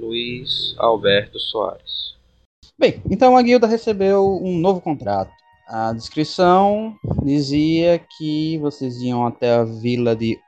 Luiz Alberto Soares. Bem, então a guilda recebeu um novo contrato. A descrição dizia que vocês iam até a vila de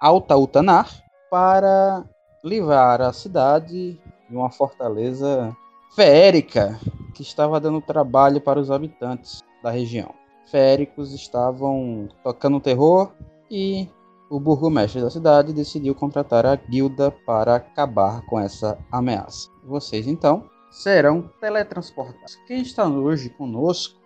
Alta Utanar para livrar a cidade de uma fortaleza feérica que estava dando trabalho para os habitantes da região. Féricos estavam tocando terror e o burgomestre da cidade decidiu contratar a guilda para acabar com essa ameaça. Vocês então serão teletransportados. Quem está hoje conosco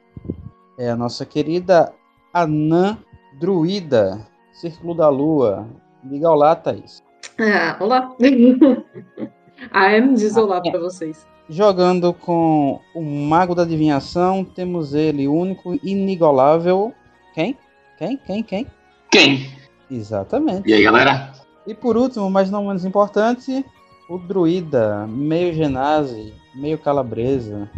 é a nossa querida Anã Druida, Círculo da Lua. Diga olá, Thaís. Ah, olá. A Em diz olá pra vocês. Jogando com o Mago da Adivinhação, temos ele, único inigualável. Quem? Quem? Quem? Quem? Quem? Exatamente. E aí, galera? E por último, mas não menos importante, o druida, meio genase, meio calabresa.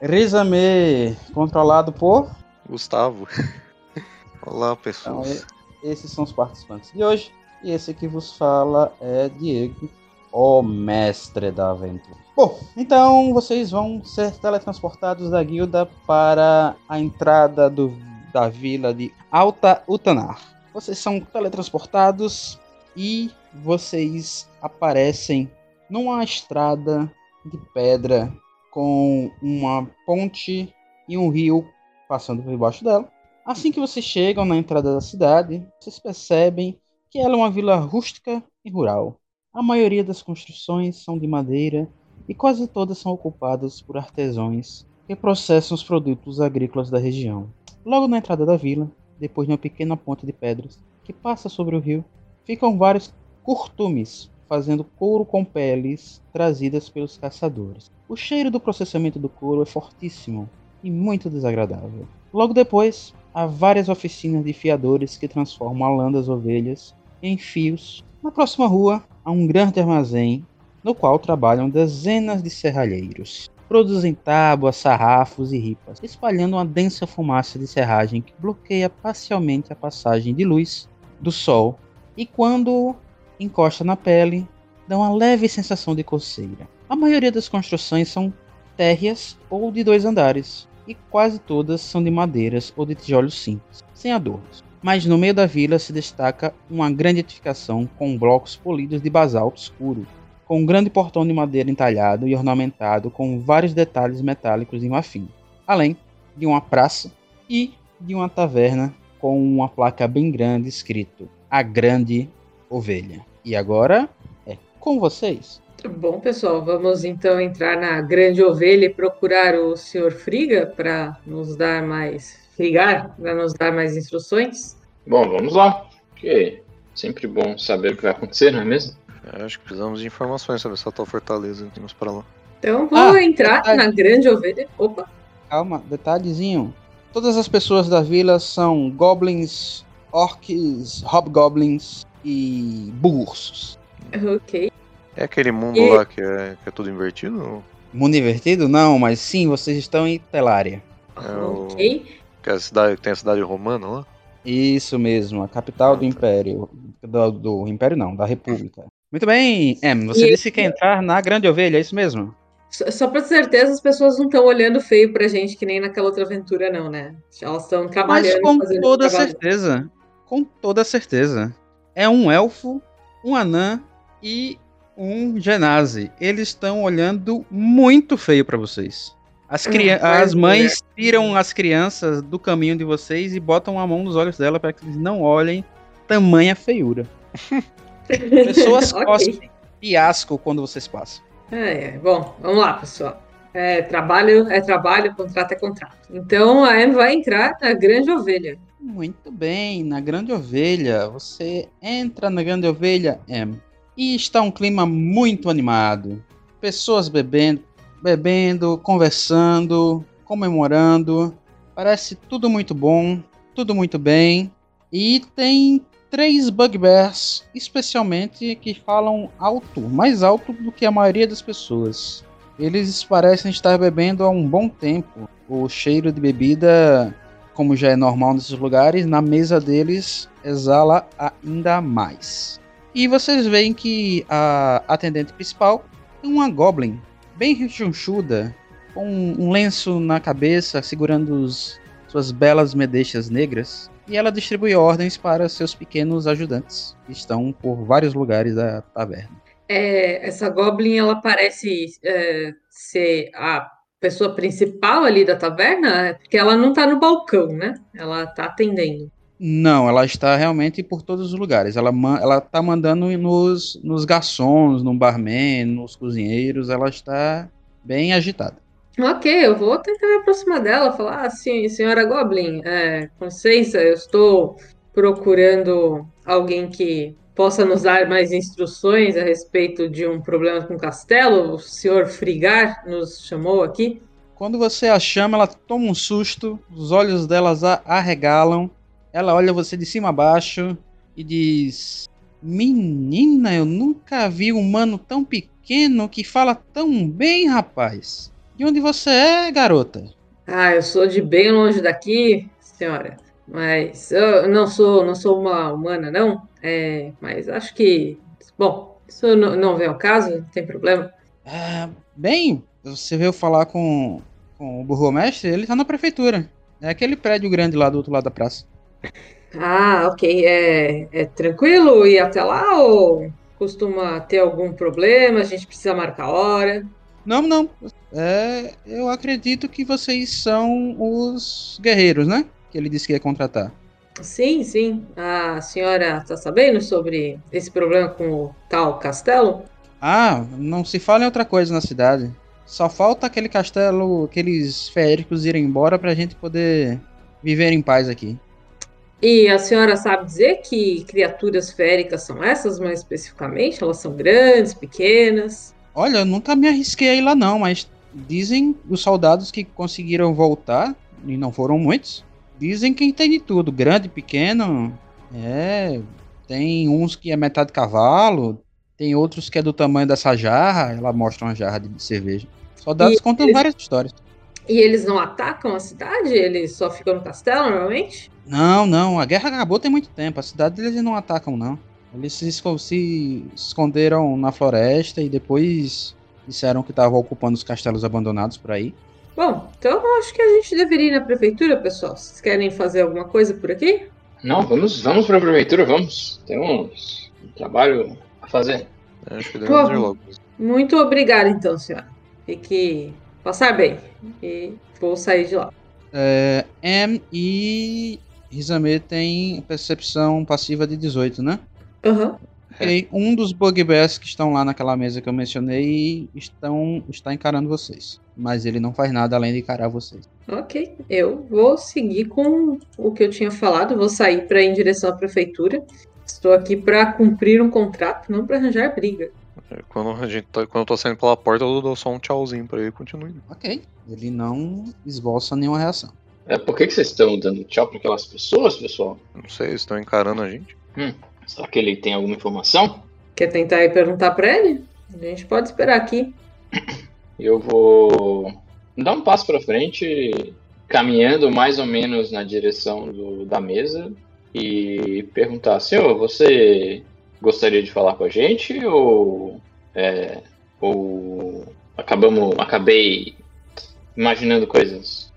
Rizame, controlado por. Gustavo. Olá, Então, pessoas. e- esses são os participantes de hoje. E esse que vos fala é Diego, o mestre da aventura. Bom, então vocês vão ser teletransportados da guilda para a entrada do- da vila de Alta Utanar. Vocês são teletransportados e vocês aparecem numa estrada de pedra com uma ponte e um rio passando por debaixo dela. Assim que vocês chegam na entrada da cidade, vocês percebem que ela é uma vila rústica e rural. A maioria das construções são de madeira e quase todas são ocupadas por artesãos que processam os produtos agrícolas da região. Logo na entrada da vila, depois de uma pequena ponte de pedras que passa sobre o rio, ficam vários curtumes fazendo couro com peles trazidas pelos caçadores. O cheiro do processamento do couro é fortíssimo e muito desagradável. Logo depois, há várias oficinas de fiadores que transformam a lã das ovelhas em fios. Na próxima rua, há um grande armazém no qual trabalham dezenas de serralheiros. Produzem tábuas, sarrafos e ripas, espalhando uma densa fumaça de serragem que bloqueia parcialmente a passagem de luz do sol e quando encosta na pele, dá uma leve sensação de coceira. A maioria das construções são térreas ou de dois andares, e quase todas são de madeiras ou de tijolos simples, sem adornos. Mas no meio da vila se destaca uma grande edificação com blocos polidos de basalto escuro, com um grande portão de madeira entalhado e ornamentado com vários detalhes metálicos em marfim, além de uma praça e de uma taverna com uma placa bem grande escrito A Grande Ovelha. E agora é com vocês. Bom, pessoal, vamos então entrar na grande ovelha e procurar o Sr. Friga para nos dar mais. Frigar, para nos dar mais instruções. Bom, vamos lá. Porque sempre bom saber o que vai acontecer, não é mesmo? Eu acho que precisamos de informações sobre essa tal fortaleza que temos para lá. Então vou Ah, entrar verdade. na grande ovelha. Opa, Calma, detalhezinho. Todas as pessoas da vila são goblins, orcs, hobgoblins e bursos. ok. É aquele mundo E- lá que é, que é tudo invertido? Mundo invertido? Não, mas sim, vocês estão em Telária. É o- Ok. Que é a cidade, tem a cidade romana lá? Isso mesmo, a capital do Império. Do, do Império não, da República. Muito bem, Em, você E- disse que quer entrar na Grande Ovelha, é isso mesmo? Só, só para ter certeza, as pessoas não estão olhando feio pra gente, que nem naquela outra aventura, não, né? Elas estão Mas trabalhando. com fazendo toda certeza. Com toda certeza. É um elfo, um anã e um genase. Eles estão olhando muito feio pra vocês. As, Ah, as pois mães é. tiram as crianças do caminho de vocês e botam a mão nos olhos dela para que eles não olhem tamanha feiura. Pessoas Ok. cospem fiasco quando vocês passam. É, é. Bom, vamos lá, pessoal. É, trabalho é trabalho, contrato é contrato. Então a Anne vai entrar na grande ovelha. Muito bem, na Grande Ovelha. Você entra na Grande Ovelha, Em, e está um clima muito animado. pessoas bebendo, bebendo, conversando, comemorando. Parece tudo muito bom, tudo muito bem. E tem três bugbears, especialmente que falam alto, mais alto do que a maioria das pessoas. Eles parecem estar bebendo há um bom tempo. O cheiro de bebida, como já é normal nesses lugares, na mesa deles exala ainda mais. E vocês veem que a atendente principal é uma goblin, bem rechonchuda, com um lenço na cabeça, segurando os, suas belas medeixas negras. E ela distribui ordens para seus pequenos ajudantes, que estão por vários lugares da taverna. É, essa Goblin, ela parece é, ser a pessoa principal ali da taverna, porque ela não tá no balcão, né? Ela tá atendendo. Não, ela está realmente por todos os lugares. Ela, ela tá mandando nos, nos garçons, no barman, nos cozinheiros. Ela está bem agitada. Ok, eu vou tentar me aproximar dela, falar assim, senhora Goblin, é, com licença, eu estou procurando alguém que possa nos dar mais instruções a respeito de um problema com o castelo. O senhor Frigar nos chamou aqui. Quando você a chama, ela toma um susto, os olhos delas arregalam. Ela olha você de cima a baixo e diz: Menina, eu nunca vi um humano tão pequeno que fala tão bem, rapaz. De onde você é, garota? Ah, eu sou de bem longe daqui, senhora. Mas eu não sou, não sou uma humana, não. É, mas acho que, bom, isso não, não vem ao caso, não tem problema. Ah, bem, você veio falar com, com o burgomestre? Ele tá na prefeitura. É aquele prédio grande lá do outro lado da praça. Ah, ok. É, é tranquilo ir até lá ou costuma ter algum problema? A gente precisa marcar hora? Não, não. É, eu acredito que vocês são os guerreiros, né? Que ele disse que ia contratar. Sim, sim. A senhora está sabendo sobre esse problema com o tal castelo? Ah, não se fala em outra coisa na cidade. Só falta aquele castelo, aqueles feéricos irem embora pra gente poder viver em paz aqui. E a senhora sabe dizer que criaturas féricas são essas, mais especificamente? Elas são grandes, pequenas? Olha, eu nunca me arrisquei a ir lá não, mas dizem os soldados que conseguiram voltar, e não foram muitos, dizem que tem de tudo, grande, pequeno, é, tem uns que é metade cavalo, tem outros que é do tamanho dessa jarra, ela mostra uma jarra de cerveja. Soldados E contam eles- várias histórias. E eles não atacam a cidade? Eles só ficam no castelo normalmente? Não, não, a guerra acabou tem muito tempo, a cidade eles não atacam não. Eles se, esco- se esconderam na floresta e depois disseram que estavam ocupando os castelos abandonados por aí. Bom, então eu acho que a gente deveria ir na prefeitura, pessoal. Vocês querem fazer alguma coisa por aqui? Não, vamos, vamos pra prefeitura, vamos. Temos um trabalho a fazer. É, Acho que Pô. devemos ir logo. Muito obrigada, então, senhora. Fique passar bem. E vou sair de lá. É, M e Rizame tem percepção passiva de 18, né? Aham. Ok, um dos bugbears que estão lá naquela mesa que eu mencionei estão, está encarando vocês. Mas ele não faz nada além de encarar vocês. Ok. Eu vou seguir com o que eu tinha falado. Vou sair para ir em direção à prefeitura. Estou aqui para cumprir um contrato, não para arranjar briga. É, Quando, a gente tá- quando eu tô saindo pela porta, eu dou só um tchauzinho pra ele e continuo indo. Ok. Ele não esboça nenhuma reação. É, por que, que vocês estão dando tchau para aquelas pessoas, pessoal? Não sei, eles estão encarando a gente. Será que ele tem alguma informação? Quer tentar ir perguntar para ele? A gente pode esperar aqui. Eu vou dar um passo para frente, caminhando mais ou menos na direção do- da mesa e perguntar: Senhor, você gostaria de falar com a gente ou, é, ou acabamos, acabei imaginando coisas?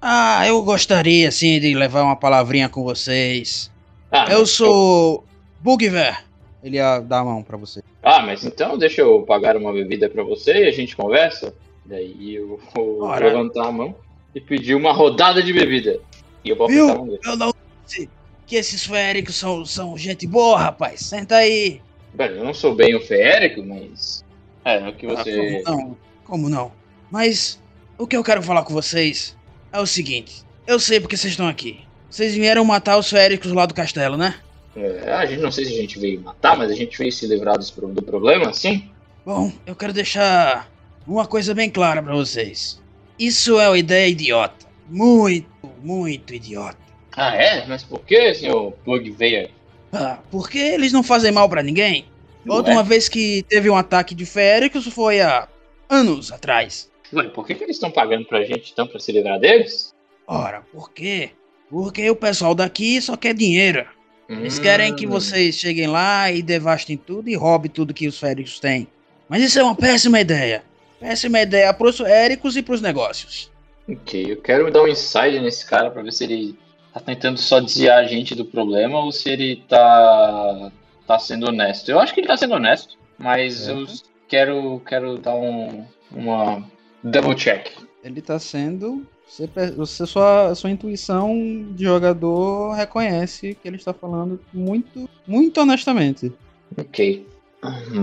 Ah, eu gostaria sim de levar uma palavrinha com vocês. Ah, Eu sou Bugver. Ele ia dar a mão pra você. Ah, mas então deixa eu pagar uma bebida pra você e a gente conversa. Daí eu vou Ora. levantar a mão e pedir uma rodada de bebida. E eu vou Viu? Eu não disse que esses féricos são, são gente boa, rapaz. Senta aí. Eu não sou bem o feérico, mas. É, o que Ah, você. como não? Como não? Mas o que eu quero falar com vocês é o seguinte. Eu sei porque vocês estão aqui. Vocês vieram matar os féricos lá do castelo, né? É, a gente não sei se a gente veio matar, mas a gente veio se livrar pro- do problema, sim? Bom, eu quero deixar uma coisa bem clara pra vocês. Isso é uma ideia idiota. Muito, muito idiota. Ah, é? Mas por que, senhor Bugbear? Ah, porque eles não fazem mal pra ninguém. Ué? Outra uma vez que teve um ataque de féricos foi há anos atrás. Ué, por que, que eles estão pagando pra gente então pra se livrar deles? Ora, por quê? Porque o pessoal daqui só quer dinheiro. Eles querem que Hum. vocês cheguem lá e devastem tudo e roubem tudo que os féricos têm. Mas isso é uma péssima ideia. Péssima ideia pros féricos e pros negócios. Ok, eu quero dar um insight nesse cara pra ver se ele tá tentando só desviar a gente do problema ou se ele tá, tá sendo honesto. Eu acho que ele tá sendo honesto, mas eu quero, quero dar um, uma double check. Ele tá sendo. Você, você sua, sua intuição de jogador reconhece que ele está falando muito, muito honestamente. Ok.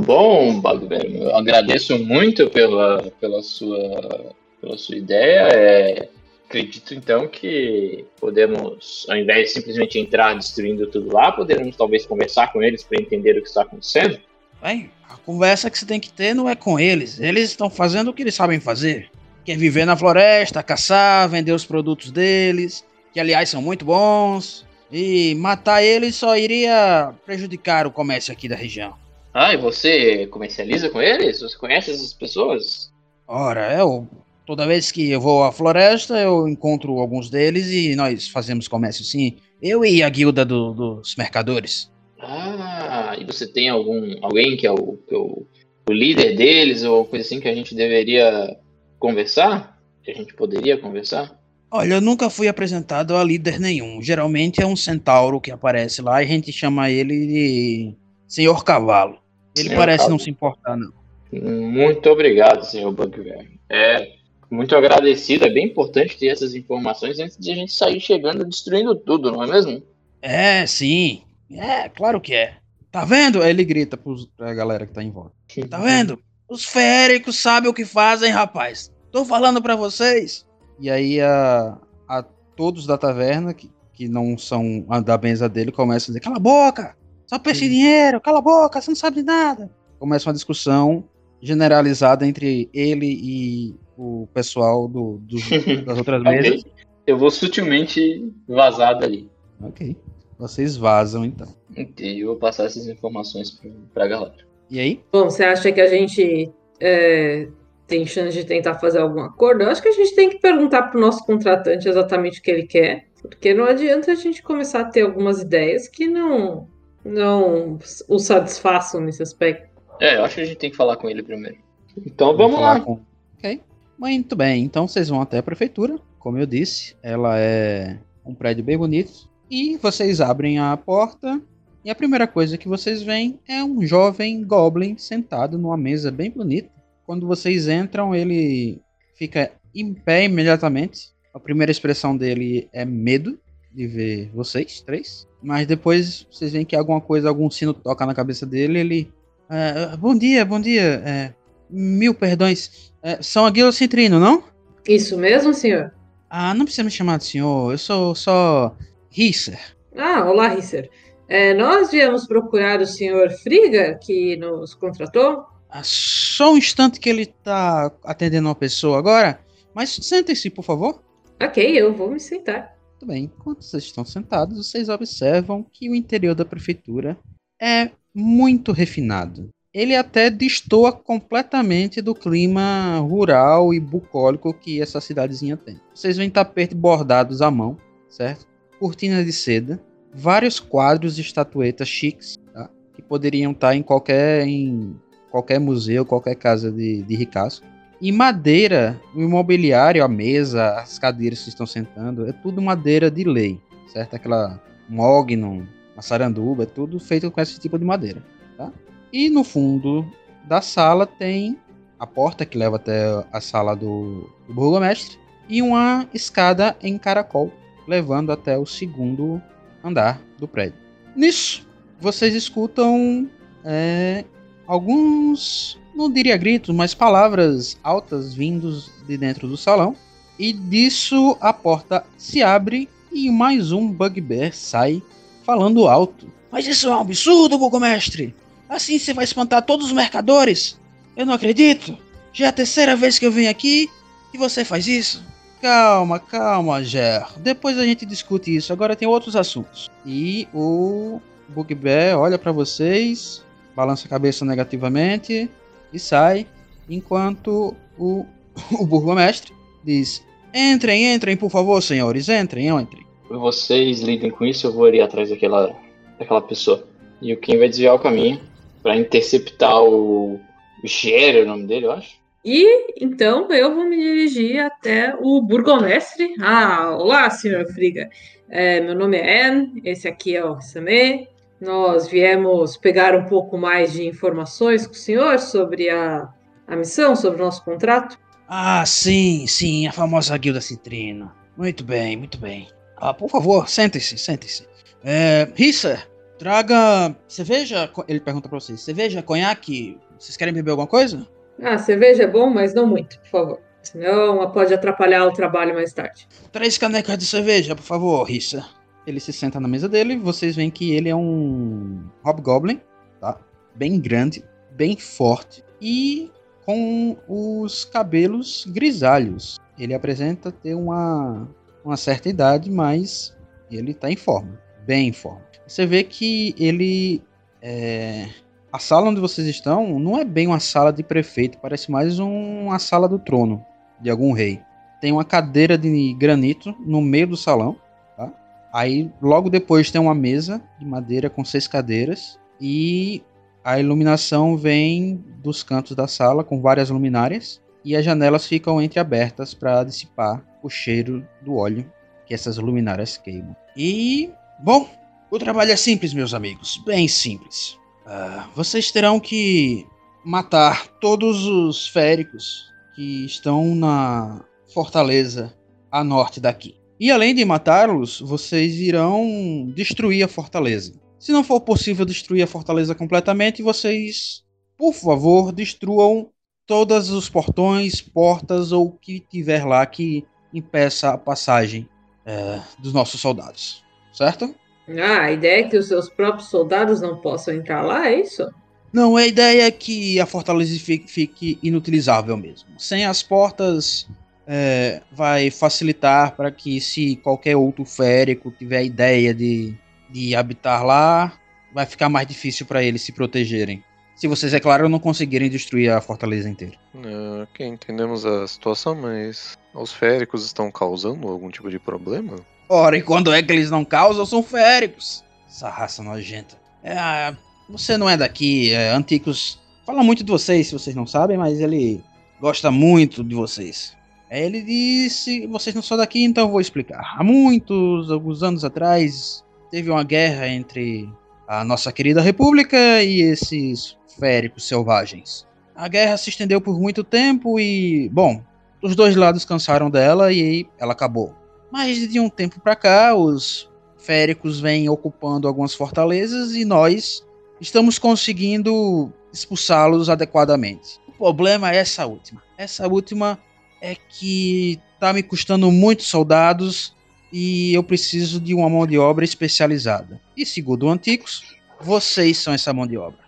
Bom, Bugbear, eu agradeço muito pela, pela, sua, pela sua ideia. É, acredito então que podemos, ao invés de simplesmente entrar destruindo tudo lá, poderemos talvez conversar com eles para entender o que está acontecendo. Bem, a conversa que você tem que ter não é com eles. Eles estão fazendo o que eles sabem fazer. Que é viver na floresta, caçar, vender os produtos deles, que aliás são muito bons. E matar eles só iria prejudicar o comércio aqui da região. Ah, e você comercializa com eles? Você conhece essas pessoas? Ora, eu. Toda vez que eu vou à floresta, eu encontro alguns deles e nós fazemos comércio sim. Eu e a guilda do- dos mercadores. Ah, e você tem algum alguém que é o, que é o, o líder deles ou coisa assim que a gente deveria conversar? Que a gente poderia conversar? Olha, eu nunca fui apresentado a líder nenhum. Geralmente é um centauro que aparece lá e a gente chama ele de Senhor Cavalo. Ele Senhor parece não Cavalo. se importar, não. Muito obrigado, senhor Bugbear. É muito agradecido, é bem importante ter essas informações antes de a gente sair chegando destruindo tudo, não é mesmo? É, sim. É, claro que é. Tá vendo? Aí ele grita pros, pra galera que tá em volta. Tá vendo? Os féricos sabem o que fazem, rapaz. Tô falando pra vocês. E aí a, a todos da taverna, que, que não são a da mesa dele, começam a dizer: Cala a boca! Só pensa em dinheiro, cala a boca, você não sabe de nada. Começa uma discussão generalizada entre ele e o pessoal do, dos- das outras mesas. Eu vou sutilmente vazar dali. Ok. Vocês vazam então. Ok, eu vou passar essas informações pra, pra galera. E aí? Bom, você acha que a gente é, tem chance de tentar fazer algum acordo? Eu acho que a gente tem que perguntar pro nosso contratante exatamente o que ele quer, porque não adianta a gente começar a ter algumas ideias que não, não o satisfaçam nesse aspecto. É, eu acho que a gente tem que falar com ele primeiro. Então vamos falar lá. com- Ok. Muito bem, então vocês vão até a prefeitura. Como eu disse, ela é um prédio bem bonito. E vocês abrem a porta. E a primeira coisa que vocês veem é um jovem goblin sentado numa mesa bem bonita. Quando vocês entram, ele fica em pé imediatamente. A primeira expressão dele é medo de ver vocês três. Mas depois vocês veem que alguma coisa, algum sino toca na cabeça dele. Ele. "Ah, bom dia, bom dia. é, mil perdões. É, são a Guilda Citrino, não? Isso mesmo, senhor? Ah, não precisa me chamar de senhor. Eu sou só. Risser. Ah, olá, Risser. É, nós viemos procurar o senhor Friga, que nos contratou. Ah, só um instante que ele tá atendendo uma pessoa agora. Mas sentem-se, por favor. Ok, eu vou me sentar. Tudo bem, enquanto vocês estão sentados, vocês observam que o interior da prefeitura é muito refinado. Ele até destoa completamente do clima rural e bucólico que essa cidadezinha tem. Vocês veem tapetes bordados à mão, certo? Cortinas de seda, vários quadros e estatuetas chiques, tá? que poderiam estar em qualquer, em qualquer museu, qualquer casa de, de ricaço. E madeira, o imobiliário, a mesa, as cadeiras que estão sentando, é tudo madeira de lei, certo? Aquela mogno, uma saranduba, é tudo feito com esse tipo de madeira, tá? E no fundo da sala tem a porta que leva até a sala do, do burgomestre e uma escada em caracol levando até o segundo andar do prédio. Nisso, vocês escutam é, alguns, não diria gritos, mas palavras altas vindos de dentro do salão. E disso a porta se abre e mais um bugbear sai falando alto. Mas isso é um absurdo, burgomestre! Assim você vai espantar todos os mercadores! Eu não acredito! Já é a terceira vez que eu venho aqui e você faz isso. Calma, calma, Ger. Depois a gente discute isso. Agora tem outros assuntos. E o Bugbear olha pra vocês, balança a cabeça negativamente e sai, enquanto o, o burgomestre diz: Entrem, entrem, por favor, senhores, entrem, entrem. Vocês lidem com isso, eu vou ir atrás daquela, daquela pessoa. E o Kim vai desviar o caminho pra interceptar o. Gera, o nome dele, eu acho. E então eu vou me dirigir até o burgomestre. Ah, olá, senhor Friga. É, meu nome é Anne, esse aqui é o Samé. Nós viemos pegar um pouco mais de informações com o senhor sobre a, a missão, sobre o nosso contrato. Ah, sim, sim, a famosa guilda citrina. Muito bem, muito bem. Ah, por favor, sentem-se, sentem-se. É, Rissa, traga cerveja. Ele pergunta pra vocês: cerveja, conhaque? Vocês querem beber alguma coisa? Ah, cerveja é bom, mas não muito, por favor. Senão pode atrapalhar o trabalho mais tarde. Três canecas de cerveja, por favor, Rissa. Ele se senta na mesa dele. Vocês veem que ele é um hobgoblin, tá? Bem grande, bem forte e com os cabelos grisalhos. Ele apresenta ter uma, uma certa idade, mas ele tá em forma, bem em forma. Você vê que ele é, a sala onde vocês estão não é bem uma sala de prefeito, parece mais um- uma sala do trono de algum rei. Tem uma cadeira de granito no meio do salão, tá? Aí logo depois tem uma mesa de madeira com seis cadeiras e a iluminação vem dos cantos da sala com várias luminárias e as janelas ficam entreabertas para dissipar o cheiro do óleo que essas luminárias queimam. E, bom, o trabalho é simples, meus amigos, bem simples. Ah, vocês terão que matar todos os féricos que estão na fortaleza a norte daqui. E além de matá-los, vocês irão destruir a fortaleza. Se não for possível destruir a fortaleza completamente, vocês, por favor, destruam todos os portões, portas ou o que tiver lá que impeça a passagem eh, dos nossos soldados. Certo? Ah, a ideia é que os seus próprios soldados não possam entrar lá, é isso? Não, a ideia é que a fortaleza fique, fique inutilizável mesmo. Sem as portas, é, vai facilitar para que, se qualquer outro férico tiver a ideia de, de habitar lá, vai ficar mais difícil para eles se protegerem. Se vocês, é claro, não conseguirem destruir a fortaleza inteira. É, ok, entendemos a situação, mas os féricos estão causando algum tipo de problema? Ora, e quando é que eles não causam, são féricos. Essa raça nojenta. É, ah, você não é daqui, é, Anticos fala muito de vocês, se vocês não sabem, mas ele gosta muito de vocês. Ele disse, vocês não são daqui, então eu vou explicar. Há muitos, alguns anos atrás, teve uma guerra entre a nossa querida república e esses féricos selvagens. A guerra se estendeu por muito tempo e, bom, os dois lados cansaram dela e ela acabou. Mas de um tempo pra cá, os féricos vêm ocupando algumas fortalezas e nós estamos conseguindo expulsá-los adequadamente. O problema é essa última. Essa última é que tá me custando muitos soldados e eu preciso de uma mão de obra especializada. E segundo o Anticos, vocês são essa mão de obra.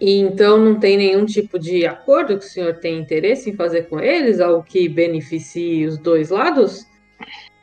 E então não tem nenhum tipo de acordo que o senhor tem interesse em fazer com eles, algo que beneficie os dois lados?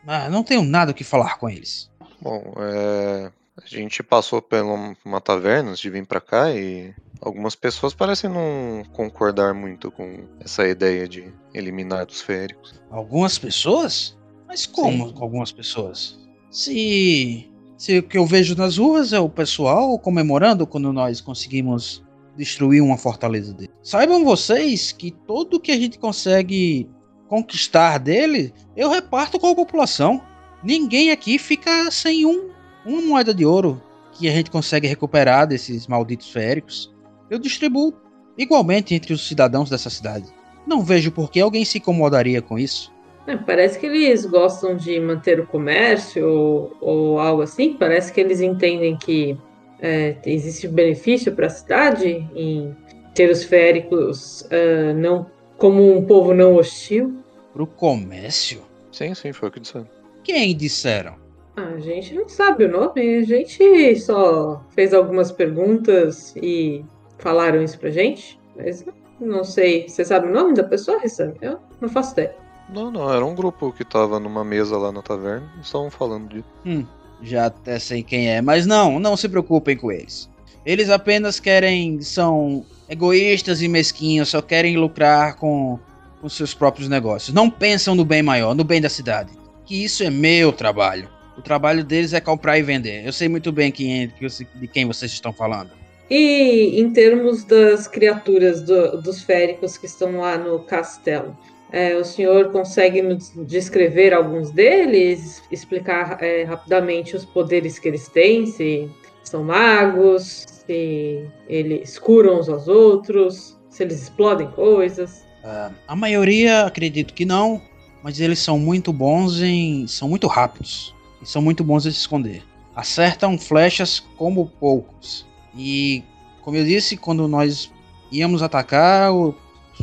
Ah, não tenho nada o que falar com eles. Bom, é, a gente passou por uma taverna antes de vir pra cá e algumas pessoas parecem não concordar muito com essa ideia de eliminar dos féricos. Algumas pessoas? Mas como algumas pessoas? Se, se o que eu vejo nas ruas é o pessoal comemorando quando nós conseguimos destruir uma fortaleza dele. Saibam vocês que tudo que a gente consegue conquistar dele, eu reparto com a população. Ninguém aqui fica sem um, uma moeda de ouro que a gente consegue recuperar desses malditos féricos. Eu distribuo igualmente entre os cidadãos dessa cidade. Não vejo por que alguém se incomodaria com isso. É, parece que eles gostam de manter o comércio ou, ou algo assim. Parece que eles entendem que é, existe benefício para a cidade em ter os féricos ah, não como um povo não hostil. Pro comércio? Sim, sim, foi o que disseram. Quem disseram? A gente não sabe o nome, a gente só fez algumas perguntas e falaram isso pra gente, mas Não sei. Você sabe o nome da pessoa, Rissam? Eu não faço ideia. Não, não, era um grupo que tava numa mesa lá na taverna estavam falando disso. Hum, já até sei quem é, mas não, não se preocupem com eles. Eles apenas querem, são egoístas e mesquinhos, só querem lucrar com, com seus próprios negócios. Não pensam no bem maior, no bem da cidade. Que isso é meu trabalho. O trabalho deles é comprar e vender. Eu sei muito bem quem, de quem vocês estão falando. E em termos das criaturas do, dos féricos que estão lá no castelo, é, o senhor consegue nos descrever alguns deles, explicar é, rapidamente os poderes que eles têm, se são magos, se eles curam uns aos outros, se eles explodem coisas? Uh, a maioria acredito que não, mas eles são muito bons em. são muito rápidos e são muito bons em se esconder. Acertam flechas como poucos. E, como eu disse, quando nós íamos atacar, os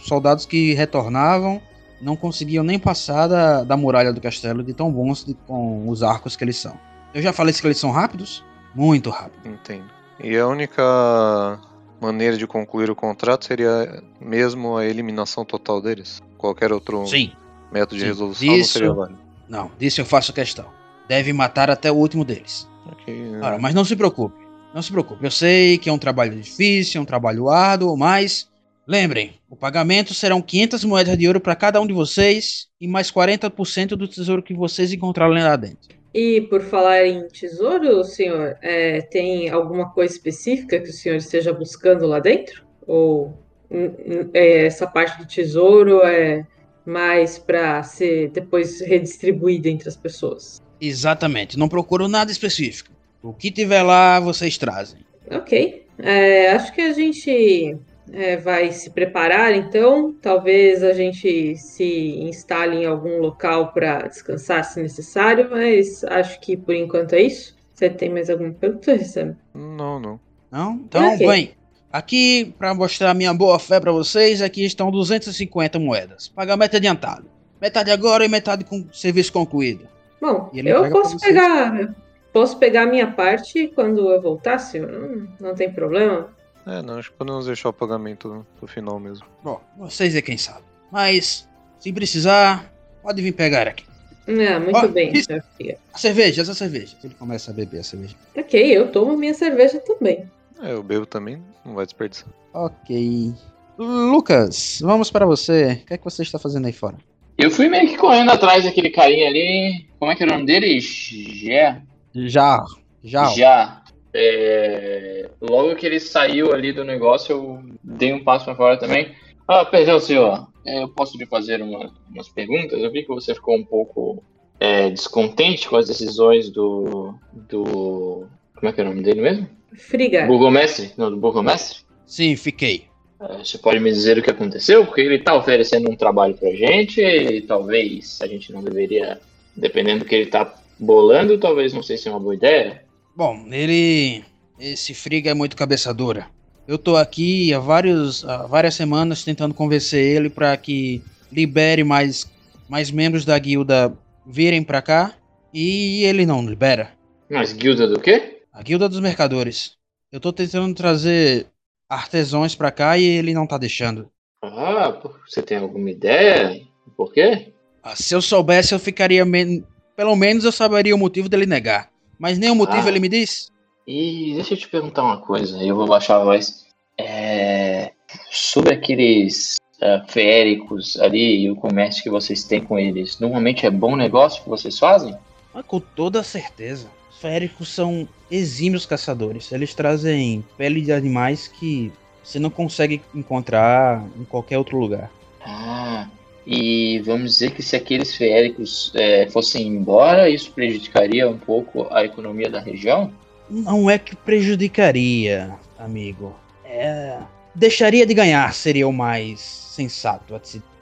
soldados que retornavam não conseguiam nem passar da, da muralha do castelo de tão bons de, com os arcos que eles são. Eu já falei que eles são rápidos? Muito rápido. Entendo. E a única maneira de concluir o contrato seria mesmo a eliminação total deles? Qualquer outro Sim. método de Sim. resolução Isso- não seria válido. Não, disso eu faço questão. Deve matar até o último deles. Ok, Ora, mas não se preocupe. Não se preocupe. Eu sei que é um trabalho difícil, é um trabalho árduo, mas lembrem, o pagamento serão 500 moedas de ouro para cada um de vocês e mais 40% do tesouro que vocês encontrarem lá dentro. E por falar em tesouro, senhor, é, tem alguma coisa específica que o senhor esteja buscando lá dentro? Ou hum, hum, é, essa parte do tesouro é mais para ser depois redistribuída entre as pessoas? Exatamente. Não procuro nada específico. O que tiver lá, vocês trazem. Ok. É, acho que a gente é, vai se preparar, então. Talvez a gente se instale em algum local para descansar se necessário, mas acho que por enquanto é isso. Você tem mais alguma pergunta, Sam? Não, não. Não? Então, bem. Aqui, para mostrar minha boa fé para vocês, aqui estão 250 moedas. Pagamento adiantado. Metade agora e metade com serviço concluído. Bom, E eu posso pegar. Posso pegar a minha parte quando eu voltar, senhor? Não, não tem problema. É, não, acho que podemos deixar o pagamento pro final mesmo. Bom, vocês é quem sabe. Mas, se precisar, pode vir pegar aqui. Ah, muito Ó, bem, isso- senhor Fia. A cerveja, essa cerveja. Ele começa a beber a cerveja. Ok, eu tomo minha cerveja também. É, eu bebo também, não vai desperdiçar. Ok. Lucas, vamos para você. O que é que você está fazendo aí fora? Eu fui meio que correndo atrás daquele carinha ali. Como é que é o nome dele? Jé. Já. Já. Já. É, Logo que ele saiu ali do negócio, eu dei um passo pra fora também. Ah, perdão, senhor. É, Eu posso lhe fazer uma- umas perguntas? Eu vi que você ficou um pouco é, descontente com as decisões do. do. Como é que é o nome dele mesmo? Frigar. Burgomestre? Não, do burgomestre? Sim, fiquei. É, Você pode me dizer o que aconteceu? Porque ele tá oferecendo um trabalho pra gente e talvez a gente não deveria, dependendo do que ele tá bolando, talvez não sei se é uma boa ideia. Bom, ele. Esse Friga é muito cabeça dura. Eu tô aqui há, vários, há várias semanas tentando convencer ele para que libere mais, mais membros da guilda virem pra cá e ele não libera. Mas guilda do quê? A guilda dos mercadores. Eu tô tentando trazer artesãos pra cá e ele não tá deixando. Ah, você tem alguma ideia? Por quê? Ah, se eu soubesse, eu ficaria. men- Pelo menos eu saberia o motivo dele negar. Mas o motivo Ah. ele me diz. E deixa eu te perguntar uma coisa, eu vou baixar a voz. É, sobre aqueles ah, feéricos ali e o comércio que vocês têm com eles, normalmente é bom negócio que vocês fazem? Mas com toda certeza. Os féricos são exímios caçadores. Eles trazem pele de animais que você não consegue encontrar em qualquer outro lugar. Ah, e vamos dizer que se aqueles feéricos é, fossem embora, isso prejudicaria um pouco a economia da região? Não é que prejudicaria, amigo. É... Deixaria de ganhar seria o mais sensato.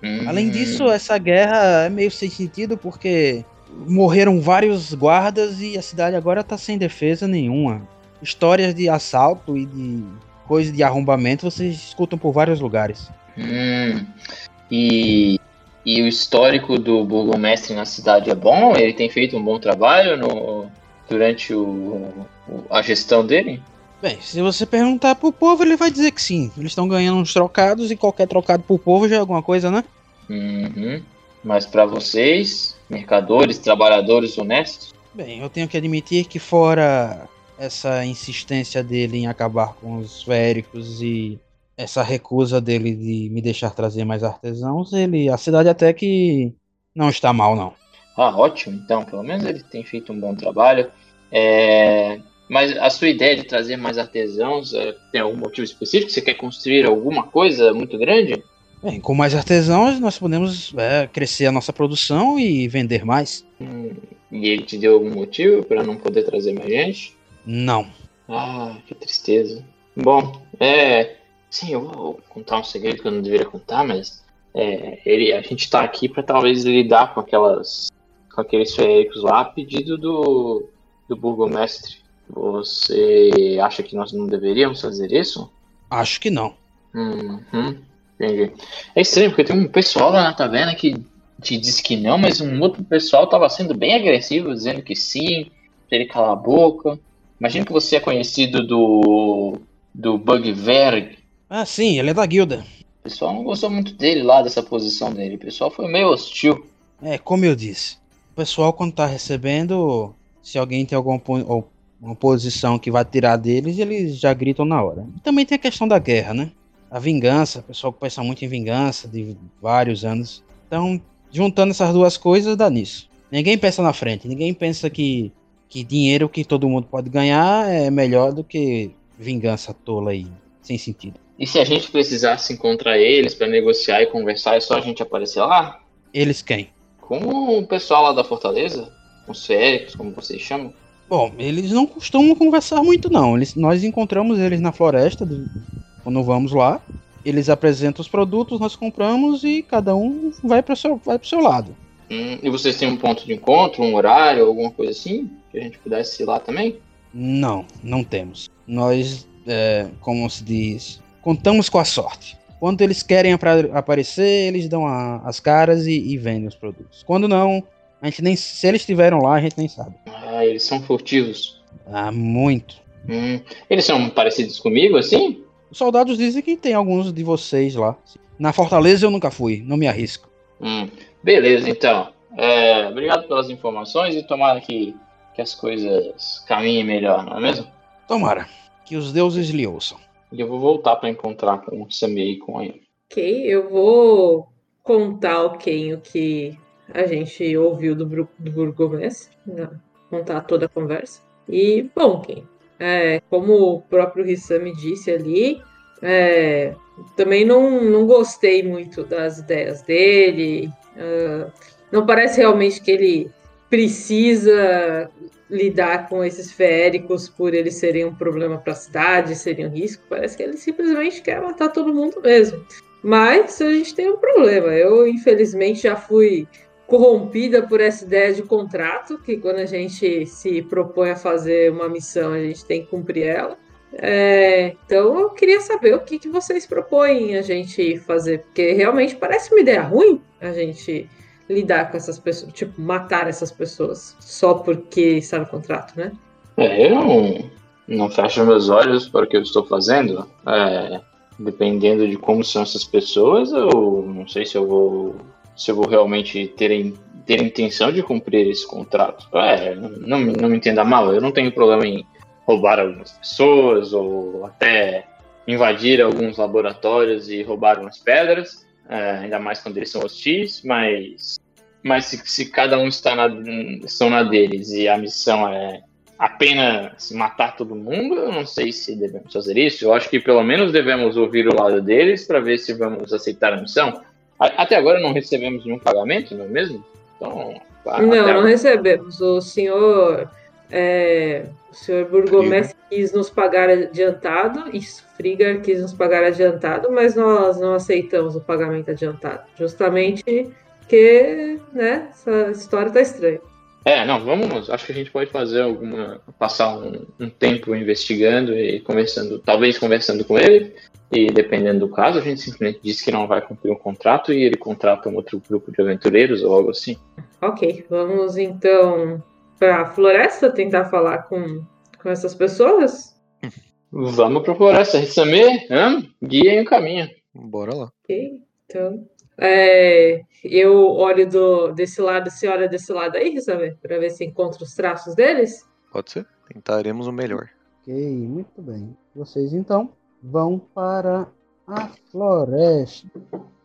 Hum, Além disso, essa guerra é meio sem sentido porque morreram vários guardas e a cidade agora tá sem defesa nenhuma. Histórias de assalto e de coisa de arrombamento vocês escutam por vários lugares. hum, e, e o histórico do burgomestre na cidade é bom? Ele tem feito um bom trabalho no, durante o, o- a gestão dele? Bem, se você perguntar pro povo, ele vai dizer que sim. Eles estão ganhando uns trocados e qualquer trocado pro povo já é alguma coisa, né? Uhum. Mas para vocês, mercadores, trabalhadores honestos, Bem, eu tenho que admitir que fora essa insistência dele em acabar com os féricos e essa recusa dele de me deixar trazer mais artesãos, ele a cidade até que não está mal não. ah, ótimo. Então, pelo menos ele tem feito um bom trabalho. É, Mas a sua ideia de trazer mais artesãos é, tem algum motivo específico? Você quer construir alguma coisa muito grande? Bem, com mais artesãos nós podemos é, crescer a nossa produção e vender mais. Hum, e ele te deu algum motivo para não poder trazer mais gente? Não. Ah, que tristeza. Bom, é. Sim, eu vou contar um segredo que eu não deveria contar, mas é, ele, a gente tá aqui para talvez lidar com aquelas. com aqueles féricos lá a pedido do, do burgomestre. Você acha que nós não deveríamos fazer isso? Acho que não. Uhum, entendi. É estranho, porque tem um pessoal lá na taverna que te disse que não, mas um outro pessoal tava sendo bem agressivo, dizendo que sim, pra ele calar a boca. Imagina que você é conhecido do. do Bugverg. Ah, sim, ele é da guilda. O pessoal não gostou muito dele lá, dessa posição dele. O pessoal foi meio hostil. É, como eu disse, o pessoal quando tá recebendo, se alguém tem alguma uma posição que vai tirar deles, eles já gritam na hora. E também tem a questão da guerra, né? A vingança, o pessoal que pensa muito em vingança de vários anos. Então, juntando essas duas coisas, dá nisso. Ninguém pensa na frente, ninguém pensa que, que dinheiro que todo mundo pode ganhar é melhor do que vingança tola aí, sem sentido. E se a gente precisasse encontrar eles pra negociar e conversar, é só a gente aparecer lá? Eles quem? Com o pessoal lá da Fortaleza? Os féricos, como vocês chamam? Bom, eles não costumam conversar muito, não. Eles, nós encontramos eles na floresta do- quando vamos lá. Eles apresentam os produtos, nós compramos e cada um vai para o seu, vai pro seu lado. Hum, e vocês têm um ponto de encontro, um horário, alguma coisa assim? Que a gente pudesse ir lá também? Não, não temos. Nós, é, como se diz, contamos com a sorte. Quando eles querem apra- aparecer, eles dão a- as caras e, e vendem os produtos. Quando não, a gente nem se eles estiveram lá, a gente nem sabe. Ah, eles são furtivos. Ah, muito. Hum, eles são parecidos comigo, assim? Os soldados dizem que tem alguns de vocês lá. Na Fortaleza eu nunca fui, não me arrisco. Hum, beleza, então. É, obrigado pelas informações e tomara que, que as coisas caminhem melhor, não é mesmo? Tomara. Que os deuses lhe ouçam. E eu vou voltar para encontrar com o Samir e com a. Ok, eu vou contar ao Ken o que a gente ouviu do, do burgomestre, né? contar toda a conversa. E, bom, Ken, é, como o próprio Rissami disse ali, é, também não, não gostei muito das ideias dele. ah, não parece realmente que ele precisa lidar com esses féricos por eles serem um problema para a cidade, serem um risco. Parece que ele simplesmente quer matar todo mundo mesmo. Mas a gente tem um problema. Eu, infelizmente, já fui corrompida por essa ideia de contrato, que quando a gente se propõe a fazer uma missão, a gente tem que cumprir ela. É, então eu queria saber o que, que vocês propõem a gente fazer, porque realmente parece uma ideia ruim a gente lidar com essas pessoas, tipo, matar essas pessoas só porque está no contrato, né? É, eu não, fecho meus olhos para o que eu estou fazendo. É, dependendo de como são essas pessoas, eu não sei se eu vou, se eu vou realmente ter, ter intenção de cumprir esse contrato. É, não, não me entenda mal, eu não tenho problema em roubar algumas pessoas ou até invadir alguns laboratórios e roubar umas pedras, é, ainda mais quando eles são hostis, mas, mas se, se cada um está na, estão na deles e a missão é apenas matar todo mundo, eu não sei se devemos fazer isso. Eu acho que pelo menos devemos ouvir o lado deles para ver se vamos aceitar a missão. Até agora não recebemos nenhum pagamento, não é mesmo? Então, Não, não recebemos. O senhor, é, o senhor burgomestre quis nos pagar adiantado, e Frigar quis nos pagar adiantado, mas nós não aceitamos o pagamento adiantado, justamente porque, né, essa história tá estranha. É, não, vamos. Acho que a gente pode fazer alguma. passar um, um tempo investigando e conversando, talvez conversando com ele. E dependendo do caso, a gente simplesmente diz que não vai cumprir um contrato e ele contrata um outro grupo de aventureiros ou algo assim. Ok, vamos então para a floresta tentar falar com, com essas pessoas? Vamos pra floresta. Rissame, hã? guiem o caminho. Bora lá. Ok, então. é, eu olho do, desse lado, você olha desse lado aí, sabe? Pra ver se encontra os traços deles. Pode ser? Tentaremos o melhor. Ok, muito bem. Vocês então vão para a floresta.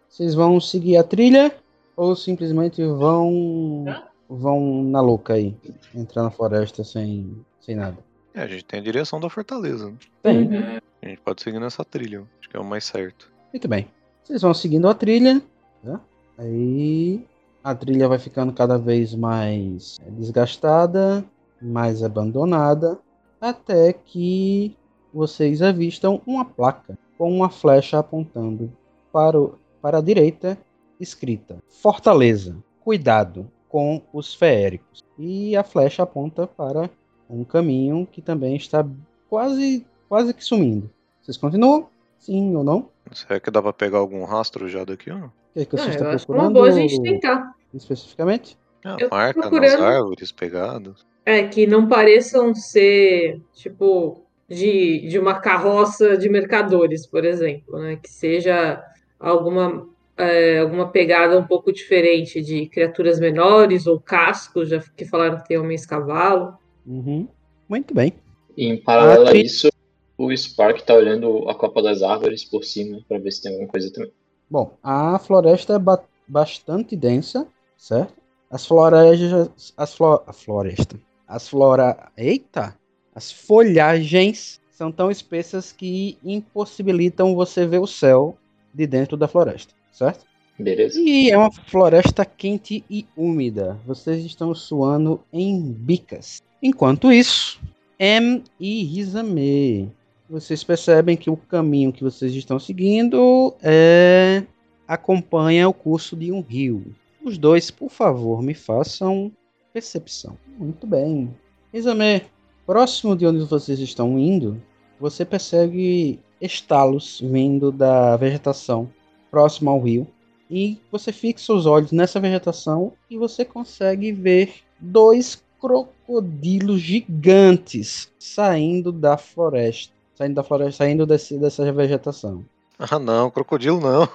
Vocês vão seguir a trilha ou simplesmente vão vão na louca aí, entrar na floresta sem sem nada? É, a gente tem a direção da fortaleza. né? Tem. Uhum. A gente pode seguir nessa trilha. Acho que é o mais certo. Muito bem. Vocês vão seguindo a trilha, né? Aí a trilha vai ficando cada vez mais desgastada, mais abandonada, até que vocês avistam uma placa com uma flecha apontando para, o, para a direita, escrita Fortaleza, cuidado com os feéricos. E a flecha aponta para um caminho que também está quase, quase que sumindo. Vocês continuam? Sim ou não? Será que dá pra pegar algum rastro já daqui? Ó? O que, é que você eu está acho que é uma procurando boa a gente tentar. especificamente? Ah, Eu marca nas procurando- árvores pegadas. É, que não pareçam ser, tipo, de, de uma carroça de mercadores, por exemplo, né? Que seja alguma, é, alguma pegada um pouco diferente de criaturas menores ou cascos, já que falaram que tem homens-cavalo. Uhum. Muito bem. E em paralelo a isso, o Spark tá olhando a copa das árvores por cima pra ver se tem alguma coisa também. Bom, a floresta é ba- bastante densa, certo? As florestas, as flo, a floresta, as flora, eita, as folhagens são tão espessas que impossibilitam você ver o céu de dentro da floresta, certo? Beleza? E é uma floresta quente e úmida. Vocês estão suando em bicas. Enquanto isso, M e Rizame, vocês percebem que o caminho que vocês estão seguindo é acompanha o curso de um rio. Os dois, por favor, me façam percepção. Muito bem. Rizame, próximo de onde vocês estão indo, você percebe estalos vindo da vegetação próximo ao rio e você fixa os olhos nessa vegetação e você consegue ver dois crocodilos gigantes saindo da floresta, saindo da floresta, saindo desse, dessa vegetação. Ah, não, crocodilo não.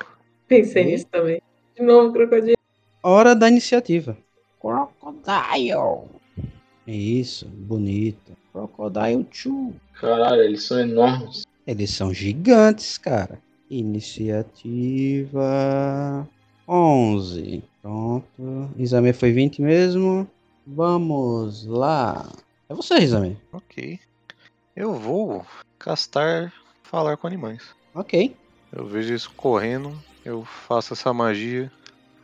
Pensei nisso também. De novo, crocodilo. Hora da iniciativa. Crocodile. Isso, bonito. Crocodile 2. Caralho, eles são enormes. Eles são gigantes, cara. Iniciativa 11. Pronto. Exame foi 20 mesmo. Vamos lá. É você, Exame. Ok. Eu vou castar falar com animais. Ok. Eu vejo isso correndo, eu faço essa magia.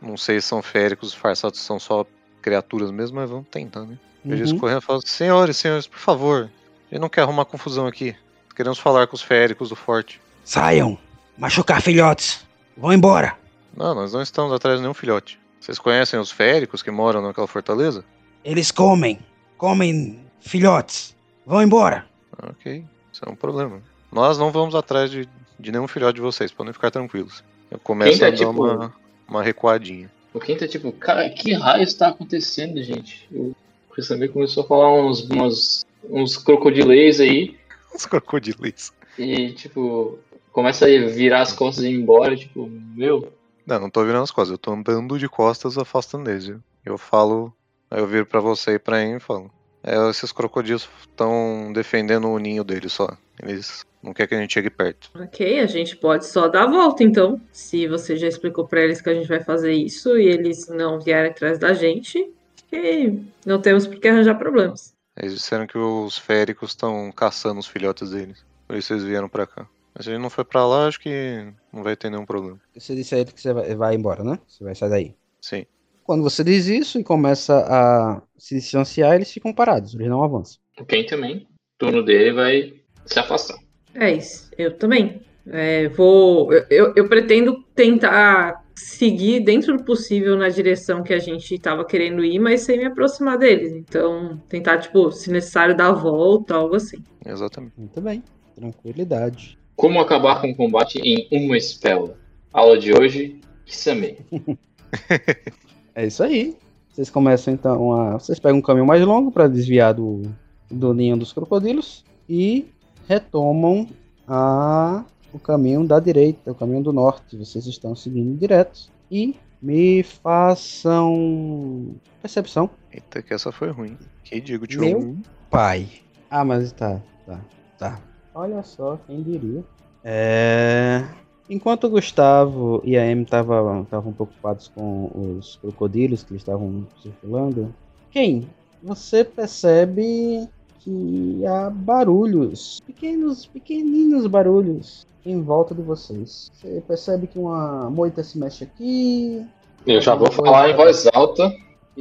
Não sei se são féricos disfarçados, são só criaturas mesmo, mas vamos tentar, né? Vejo isso Uhum. correndo e falo, senhores, senhores, por favor, gente não quer arrumar confusão aqui. Queremos falar com os féricos do forte. Saiam! Machucar filhotes! Vão embora! Não, nós não estamos atrás de nenhum filhote. Vocês conhecem os féricos que moram naquela fortaleza? Eles comem! Comem filhotes! Vão embora! Ok, isso é um problema. Nós não vamos atrás de, de nenhum filhote de vocês, podem ficar tranquilos. Eu começo tá, a dar tipo- uma, uma recuadinha. O Quinta, tipo, cara, que raio está acontecendo, gente? O Chris também começou a falar uns, umas- uns crocodilês aí Os crocodilis. e, tipo, começa a virar as costas e ir embora, tipo, meu, Não, não tô virando as costas, eu tô andando de costas afastando eles. viu? Eu falo, aí eu viro pra você e pra ele e falo. É, esses crocodilos estão defendendo o ninho deles só. Eles não querem que a gente chegue perto. Ok, a gente pode só dar a volta, então. Se você já explicou pra eles que a gente vai fazer isso e eles não vierem atrás da gente, ok, não temos por que arranjar problemas. Eles disseram que os féricos estão caçando os filhotes deles. Por isso eles vieram pra cá. Mas gente não foi pra lá, acho que não vai ter nenhum problema. Você disse a ele que você vai, embora, né? Você vai sair daí. Sim. Quando você diz isso e começa a se distanciar, eles ficam parados, eles não avançam. o Ken também, o turno dele vai se afastar. É isso, eu também. É, vou. eu- Eu, eu pretendo tentar seguir dentro do possível na direção que a gente estava querendo ir, mas sem me aproximar deles. Então, tentar, tipo, se necessário, dar a volta, algo assim. Exatamente. Muito bem. Tranquilidade. Como acabar com o combate em uma spell? Aula de hoje, Kisame. É isso aí. Vocês começam então a. Vocês pegam um caminho mais longo para desviar do, do ninho dos crocodilos e retomam a, o caminho da direita, o caminho do norte. Vocês estão seguindo direto. E me façam percepção. Eita, que essa foi ruim. Que digo, tio? Meu pai. Ah, mas tá, tá, tá. Olha só, quem diria. É... Enquanto o Gustavo e a Amy estavam preocupados com os crocodilos que estavam circulando, quem? Você percebe que há barulhos, pequenos, pequeninos barulhos em volta de vocês. Você percebe que uma moita se mexe aqui. Eu já vou falar em voz alta.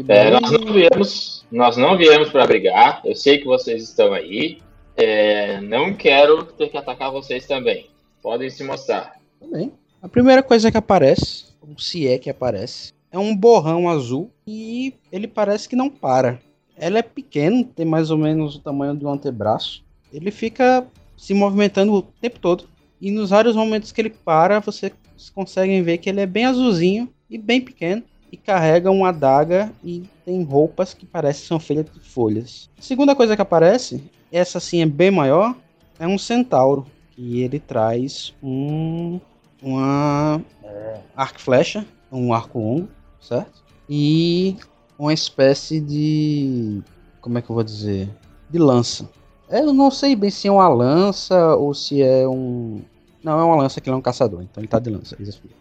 É, nós não viemos, nós não viemos para brigar. Eu sei que vocês estão aí. É, não quero ter que atacar vocês também. Podem se mostrar. Também. A primeira coisa que aparece, ou se é que aparece, é um borrão azul e ele parece que não para. Ela é pequeno, tem mais ou menos o tamanho de um antebraço. Ele fica se movimentando o tempo todo. E nos vários momentos que ele para, vocês conseguem ver que ele é bem azulzinho e bem pequeno. E carrega uma adaga e tem roupas que parecem são feitas de folhas. A segunda coisa que aparece, essa sim é bem maior, é um centauro. E ele traz um uma é, arco flecha, um arco longo, certo? E uma espécie de como é que eu vou dizer? De lança. Eu não sei bem se é uma lança ou se é um não, é uma lança que ele é um caçador, então ele tá de lança,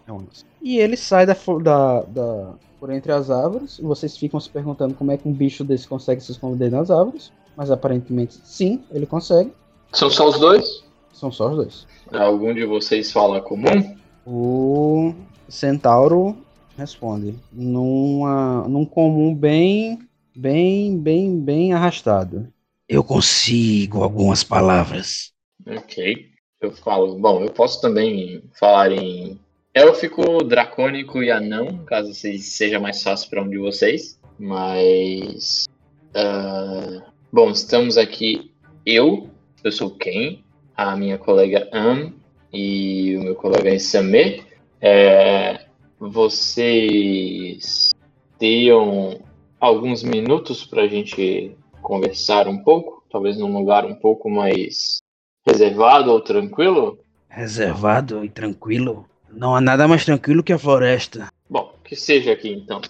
é uma lança. E ele sai da, da, da por entre as árvores, e vocês ficam se perguntando como é que um bicho desse consegue se esconder nas árvores, mas aparentemente sim, ele consegue. São só os dois? São só os dois. Algum de vocês fala comum? O centauro responde numa, num comum bem, bem, bem, bem arrastado. Eu consigo algumas palavras. Ok. Eu falo. Bom, eu posso também falar em élfico, dracônico e anão, caso se- seja mais fácil para um de vocês. Mas. ah, bom, estamos aqui. Eu, eu sou Ken, a minha colega Anne e o meu colega Samé. É, vocês teriam alguns minutos para a gente conversar um pouco? Talvez num lugar um pouco mais reservado ou tranquilo? Reservado e tranquilo. Não há nada mais tranquilo que a floresta. Bom, que seja aqui então.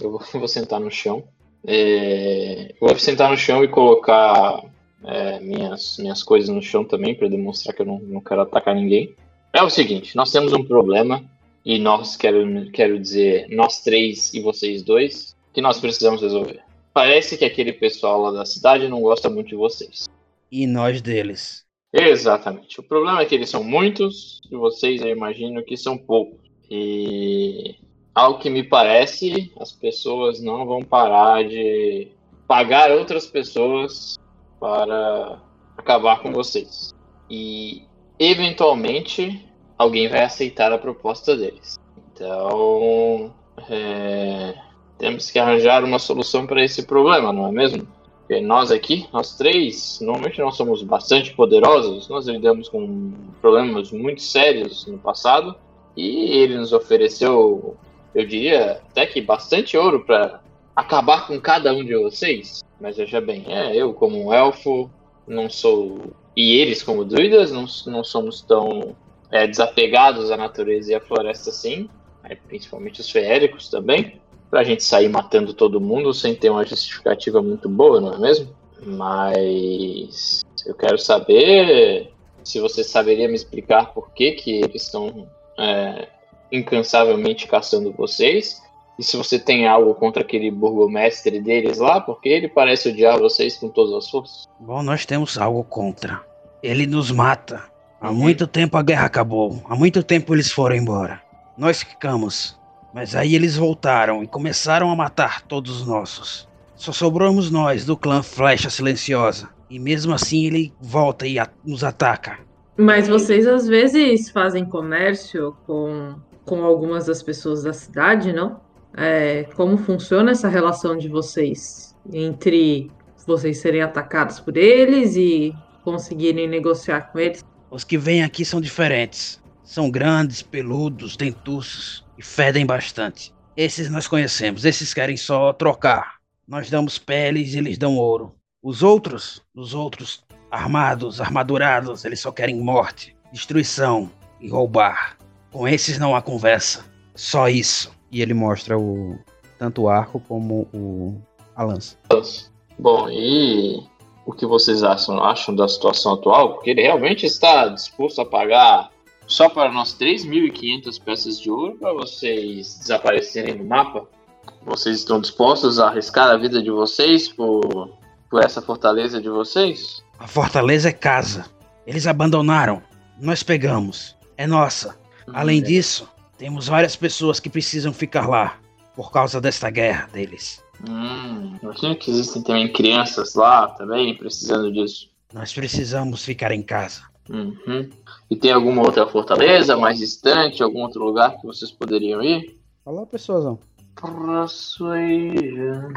Eu vou, vou sentar no chão. É, vou sentar no chão e colocar é, minhas, minhas coisas no chão também, para demonstrar que eu não, não quero atacar ninguém. É o seguinte: nós temos um problema, e nós, quero, quero dizer, nós três e vocês dois, que nós precisamos resolver. Parece que aquele pessoal lá da cidade não gosta muito de vocês. E nós deles. Exatamente. O problema é que eles são muitos e vocês eu imagino que são poucos. E ao que me parece, as pessoas não vão parar de pagar outras pessoas para acabar com vocês. E eventualmente alguém vai aceitar a proposta deles. Então, é, temos que arranjar uma solução para esse problema, não é mesmo? Porque nós aqui, nós três, normalmente nós somos bastante poderosos, nós lidamos com problemas muito sérios no passado e ele nos ofereceu, eu diria, até que bastante ouro para acabar com cada um de vocês. Mas veja bem, é, eu como um elfo não sou e eles como druidas não, não somos tão é, desapegados à natureza e à floresta assim, é, principalmente os feéricos também pra gente sair matando todo mundo sem ter uma justificativa muito boa, não é mesmo? Mas eu quero saber se você saberia me explicar por que, que eles estão é, incansavelmente caçando vocês. E se você tem algo contra aquele burgomestre deles lá, porque ele parece odiar vocês com todas as forças. Bom, nós temos algo contra. Ele nos mata. Há muito tempo a guerra acabou. Há muito tempo eles foram embora. Nós ficamos. Mas aí eles voltaram e começaram a matar todos os nossos. Só sobramos nós do clã Flecha Silenciosa. E mesmo assim ele volta e a- nos ataca. Mas vocês às vezes fazem comércio com, com algumas das pessoas da cidade, não? É, como funciona essa relação de vocês entre vocês serem atacados por eles e conseguirem negociar com eles? Os que vêm aqui são diferentes. São grandes, peludos, dentuços e fedem bastante. Esses nós conhecemos, esses querem só trocar. Nós damos peles e eles dão ouro. Os outros, os outros Armados, armadurados, eles só querem morte, destruição e roubar. Com esses não há conversa. Só isso. E ele mostra o tanto o arco como o a lança. Bom, e o que vocês acham, acham da situação atual? Porque ele realmente está disposto a pagar só para nós 3.500 peças de ouro para vocês desaparecerem no mapa? Vocês estão dispostos a arriscar a vida de vocês por, por essa fortaleza de vocês? A fortaleza é casa. Eles abandonaram. Nós pegamos. É nossa. Além disso, temos várias pessoas que precisam ficar lá por causa desta guerra deles. Hum, imagino que existem também crianças lá também precisando disso. Nós precisamos ficar em casa. Uhum. E tem alguma outra fortaleza mais distante, algum outro lugar que vocês poderiam ir? Fala, pessoazão. Persuasion.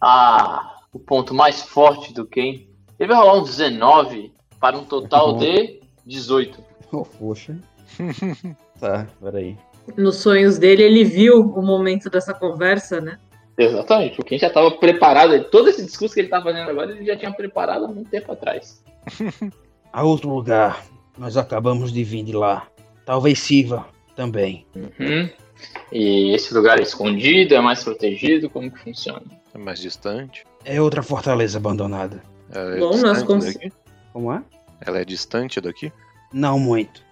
Ah, o ponto mais forte do Ken. Ele vai rolar um 19 para um total Uhum. de 18. Oh, poxa. tá, peraí. Nos sonhos dele, ele viu o momento dessa conversa, né? Exatamente, o Ken já estava preparado. Todo esse discurso que ele está fazendo agora, ele já tinha preparado há muito tempo atrás. A outro lugar. Nós acabamos de vir de lá. Talvez sirva também. Uhum. E esse lugar é escondido, é mais protegido? Como que funciona? É mais distante. É outra fortaleza abandonada. Ela é Bom, nós distante cons- daqui? Como é? Ela é distante daqui? Não muito.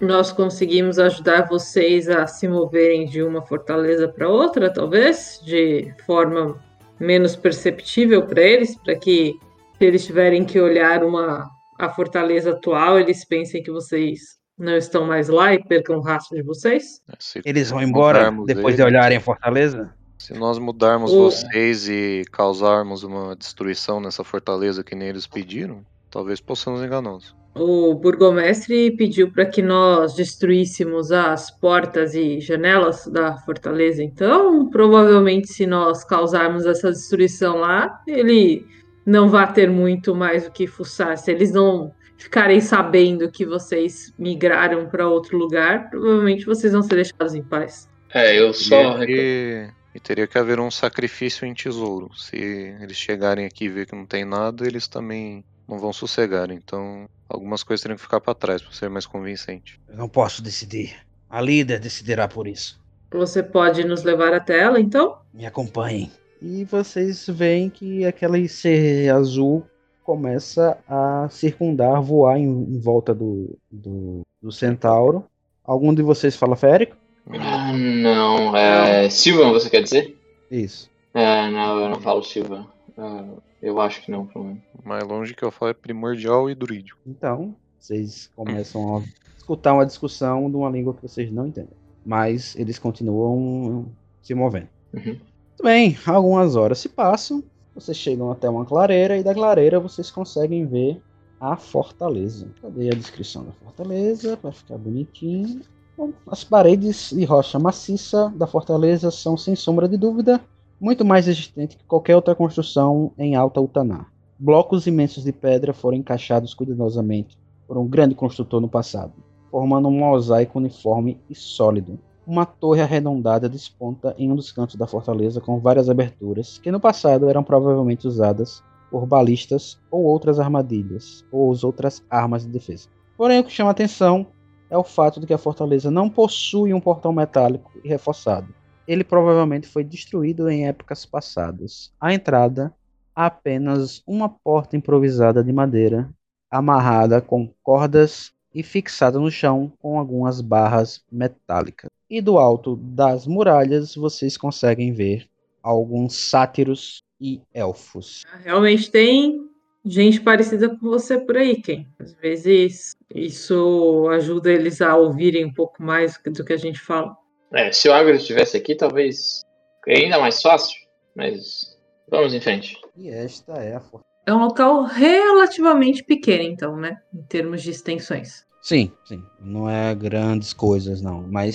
Nós conseguimos ajudar vocês a se moverem de uma fortaleza para outra, talvez, de forma menos perceptível para eles, para que se eles tiverem que olhar uma a fortaleza atual, eles pensem que vocês não estão mais lá e percam o rastro de vocês. É, Se Eles vão embora depois de ele- olharem a fortaleza? Se nós mudarmos O- vocês e causarmos uma destruição nessa fortaleza que nem eles pediram, talvez possamos enganá-los. O burgomestre pediu para que nós destruíssemos as portas e janelas da fortaleza. Então, provavelmente, se nós causarmos essa destruição lá, ele não vai ter muito mais o que fuçar. Se eles não ficarem sabendo que vocês migraram para outro lugar, provavelmente vocês vão ser deixados em paz. É, eu só. E, e- e teria que haver um sacrifício em tesouro. Se eles chegarem aqui e ver que não tem nada, eles também não vão sossegar. Então, algumas coisas teriam que ficar para trás para ser mais convincente. Eu não posso decidir. A líder decidirá por isso. Você pode nos levar até ela, então? Me acompanhem. E vocês veem que aquele ser azul começa a circundar, voar em, em volta do, do, do centauro. Algum de vocês fala férico? Ah, não, é. Silvan, você quer dizer? Isso. É, não, eu não falo Silvan. Ah, eu acho que não, pelo menos. Mais longe que eu falo é primordial e druídico. Então, vocês começam a escutar uma discussão de uma língua que vocês não entendem. Mas eles continuam se movendo. Uhum. Muito bem, algumas horas se passam. Vocês chegam até uma clareira e da clareira vocês conseguem ver a fortaleza. Cadê a descrição da fortaleza? Para ficar bonitinho. Bom, as paredes de rocha maciça da fortaleza são, sem sombra de dúvida, muito mais resistentes que qualquer outra construção em Alta Utaná. Blocos imensos de pedra foram encaixados cuidadosamente por um grande construtor no passado, formando um mosaico uniforme e sólido. Uma torre arredondada desponta em um dos cantos da fortaleza com várias aberturas, que no passado eram provavelmente usadas por balistas ou outras armadilhas, ou as outras armas de defesa. Porém, o que chama atenção é o fato de que a fortaleza não possui um portão metálico e reforçado. Ele provavelmente foi destruído em épocas passadas. A entrada há apenas uma porta improvisada de madeira, amarrada com cordas e fixada no chão com algumas barras metálicas. E do alto das muralhas vocês conseguem ver alguns sátiros e elfos. Realmente tem gente parecida com você por aí, Ken. Às vezes isso ajuda eles a ouvirem um pouco mais do que a gente fala. É, se o Agro estivesse aqui, talvez seria ainda mais fácil, mas vamos em frente. E esta é a. É um local relativamente pequeno, então, né? Em termos de extensões. Sim, sim. Não é grandes coisas, não. Mas,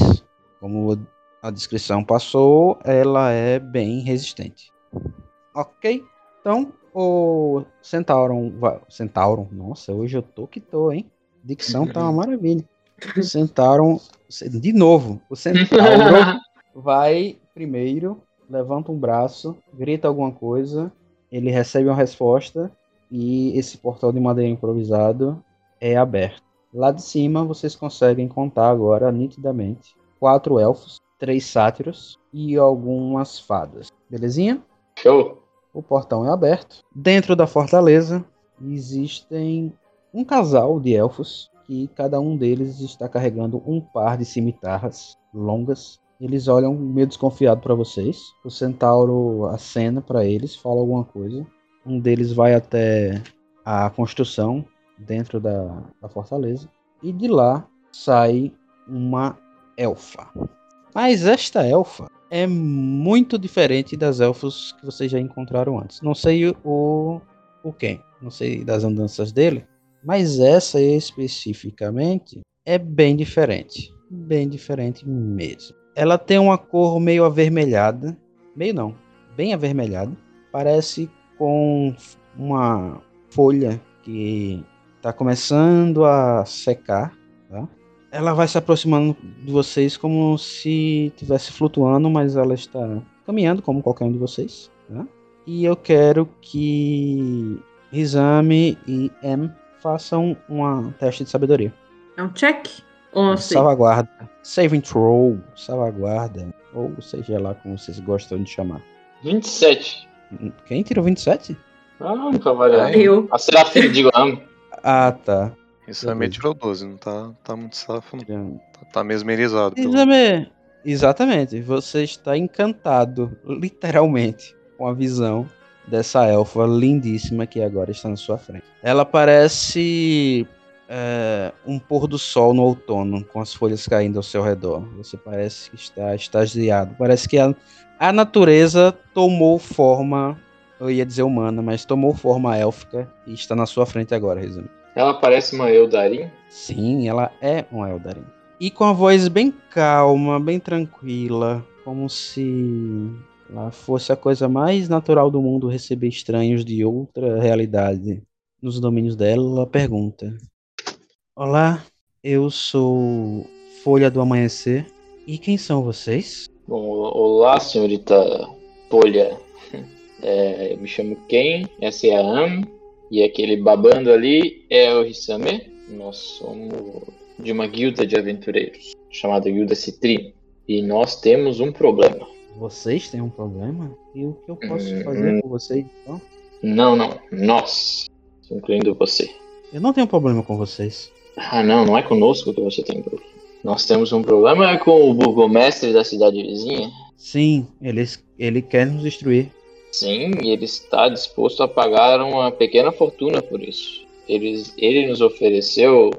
como a descrição passou, ela é bem resistente. Ok? Então, o Centauron. Centauron, nossa, hoje eu tô que tô, hein? Dicção tá uma maravilha. O Centauron. De novo, o Centauro vai primeiro, levanta um braço, grita alguma coisa, ele recebe uma resposta e esse portal de madeira improvisado é aberto. Lá de cima vocês conseguem contar agora nitidamente quatro elfos, três sátiros e algumas fadas. Belezinha? Show! O portão é aberto. Dentro da fortaleza existem um casal de elfos que cada um deles está carregando um par de cimitarras longas. Eles olham meio desconfiado para vocês. O centauro acena para eles, fala alguma coisa. Um deles vai até a construção dentro da, da fortaleza e de lá sai uma elfa. Mas esta elfa é muito diferente das elfos que vocês já encontraram antes. Não sei o o quem, não sei das andanças dele, mas essa especificamente é bem diferente, bem diferente mesmo. Ela tem uma cor meio avermelhada, meio não, bem avermelhada, parece com uma folha que está começando a secar, tá? Ela vai se aproximando de vocês como se estivesse flutuando, mas ela está caminhando como qualquer um de vocês. Tá? E eu quero que Rizame e M façam um teste de sabedoria. É um check? Ou um save? Salvaguarda. Saving throw. Salvaguarda. Ou seja lá como vocês gostam de chamar. 27. Quem tirou 27? Ah, pra variar. Eu. A Serafim, digo, amo. Ah, tá. Isso também tirou 12, não tá, tá muito safo, não. Tá, tá mesmerizado. pelo- Rizame, exatamente. Você está encantado, literalmente, com a visão dessa elfa lindíssima que agora está na sua frente. Ela parece é, um pôr do sol no outono, com as folhas caindo ao seu redor. Você parece que está extasiado. Parece que a, a natureza tomou forma, eu ia dizer humana, mas tomou forma élfica e está na sua frente agora, Rizame. Ela parece uma Eldarin. Sim, ela é um Eldarin. E com a voz bem calma, bem tranquila, como se ela fosse a coisa mais natural do mundo receber estranhos de outra realidade nos domínios dela, ela pergunta: Olá, eu sou Folha do Amanhecer. E quem são vocês? Bom, olá, senhorita Folha. É, eu me chamo Ken, essa é a Am, e aquele babando ali é o Hisame. Nós somos de uma guilda de aventureiros, chamada Guilda Citrino. E nós temos um problema. Vocês têm um problema? E o que eu posso Hum. fazer por vocês então? Não, não, nós, incluindo você. Eu não tenho problema com vocês. Ah, não, não é conosco que você tem problema. Nós temos um problema com o burgomestre da cidade vizinha. Sim, eles, ele quer nos destruir. Sim, e ele está disposto a pagar uma pequena fortuna por isso. Eles, ele nos ofereceu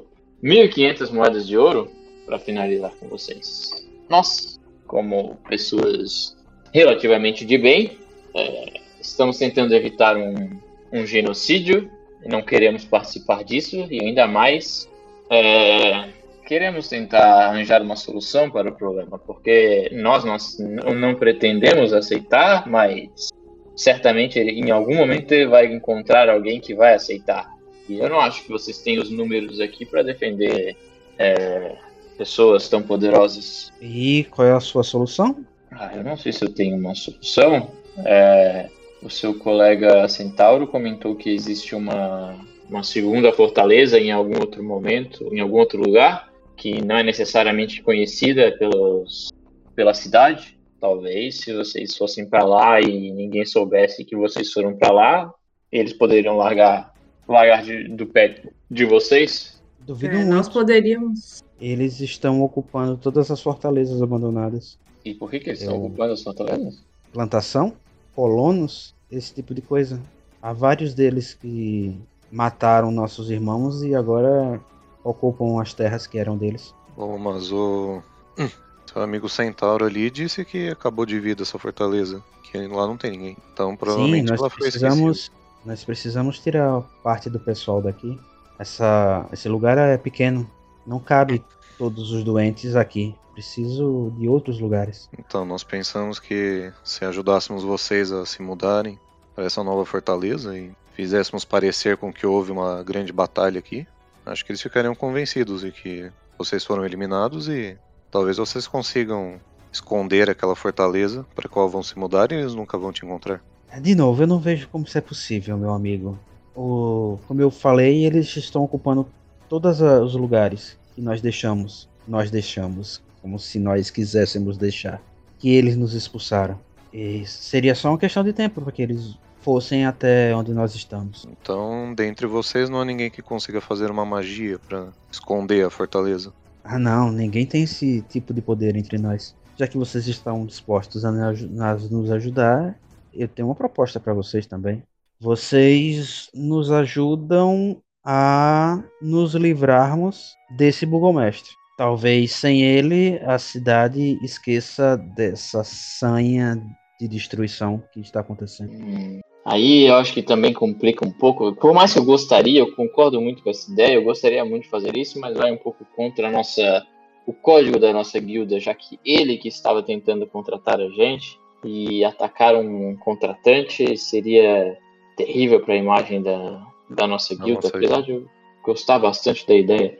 1.500 moedas de ouro para finalizar com vocês. Nós, como pessoas relativamente de bem, é, estamos tentando evitar um, um genocídio não queremos participar disso, e ainda mais é, queremos tentar arranjar uma solução para o problema, porque nós, nós não, pretendemos aceitar, mas certamente em algum momento ele vai encontrar alguém que vai aceitar. E eu não acho que vocês têm os números aqui para defender é, pessoas tão poderosas. E qual é a sua solução? Ah, eu não sei se eu tenho uma solução. É, o seu colega Centauro comentou que existe uma, uma segunda fortaleza em algum outro momento, em algum outro lugar, que não é necessariamente conhecida pelos, pela cidade. Talvez, se vocês fossem para lá e ninguém soubesse que vocês foram para lá, eles poderiam largar, largar de- do pé de vocês. Duvido É, muito. nós poderíamos. Eles estão ocupando todas as fortalezas abandonadas. E por que, que eles estão Eu- ocupando as fortalezas? Plantação, colonos, esse tipo de coisa. Há vários deles que mataram nossos irmãos e agora ocupam as terras que eram deles. Bom, mas o. Hum, seu amigo Centauro ali disse que acabou de vir dessa fortaleza. Que lá não tem ninguém. Então Sim, provavelmente nós ela foi esquecida. precisamos, nós precisamos tirar parte do pessoal daqui. Essa, esse lugar é pequeno, não cabe todos os doentes aqui. Preciso de outros lugares. Então, nós pensamos que se ajudássemos vocês a se mudarem para essa nova fortaleza e fizéssemos parecer com que houve uma grande batalha aqui, acho que eles ficariam convencidos de que vocês foram eliminados e talvez vocês consigam esconder aquela fortaleza para qual vão se mudar e eles nunca vão te encontrar. De novo, eu não vejo como isso é possível, meu amigo. o, como eu falei, eles estão ocupando todos os lugares que nós deixamos. Nós deixamos, como se nós quiséssemos deixar. Que eles nos expulsaram. E seria só uma questão de tempo para que eles fossem até onde nós estamos. Então, dentre vocês não há ninguém que consiga fazer uma magia pra esconder a fortaleza. Ah, não, ninguém tem esse tipo de poder entre nós. Já que vocês estão dispostos a nos ajudar, eu tenho uma proposta para vocês também. Vocês nos ajudam a nos livrarmos desse burgomestre. Talvez sem ele a cidade esqueça dessa sanha de destruição que está acontecendo. Hum, Aí eu acho que também complica um pouco. Por mais que eu gostaria, eu concordo muito com essa ideia, eu gostaria muito de fazer isso, mas vai um pouco contra nossa, o código da nossa guilda, já que ele que estava tentando contratar a gente e atacar um contratante seria terrível para a imagem da, da nossa Da guilda, nossa apesar de eu gostar bastante da ideia.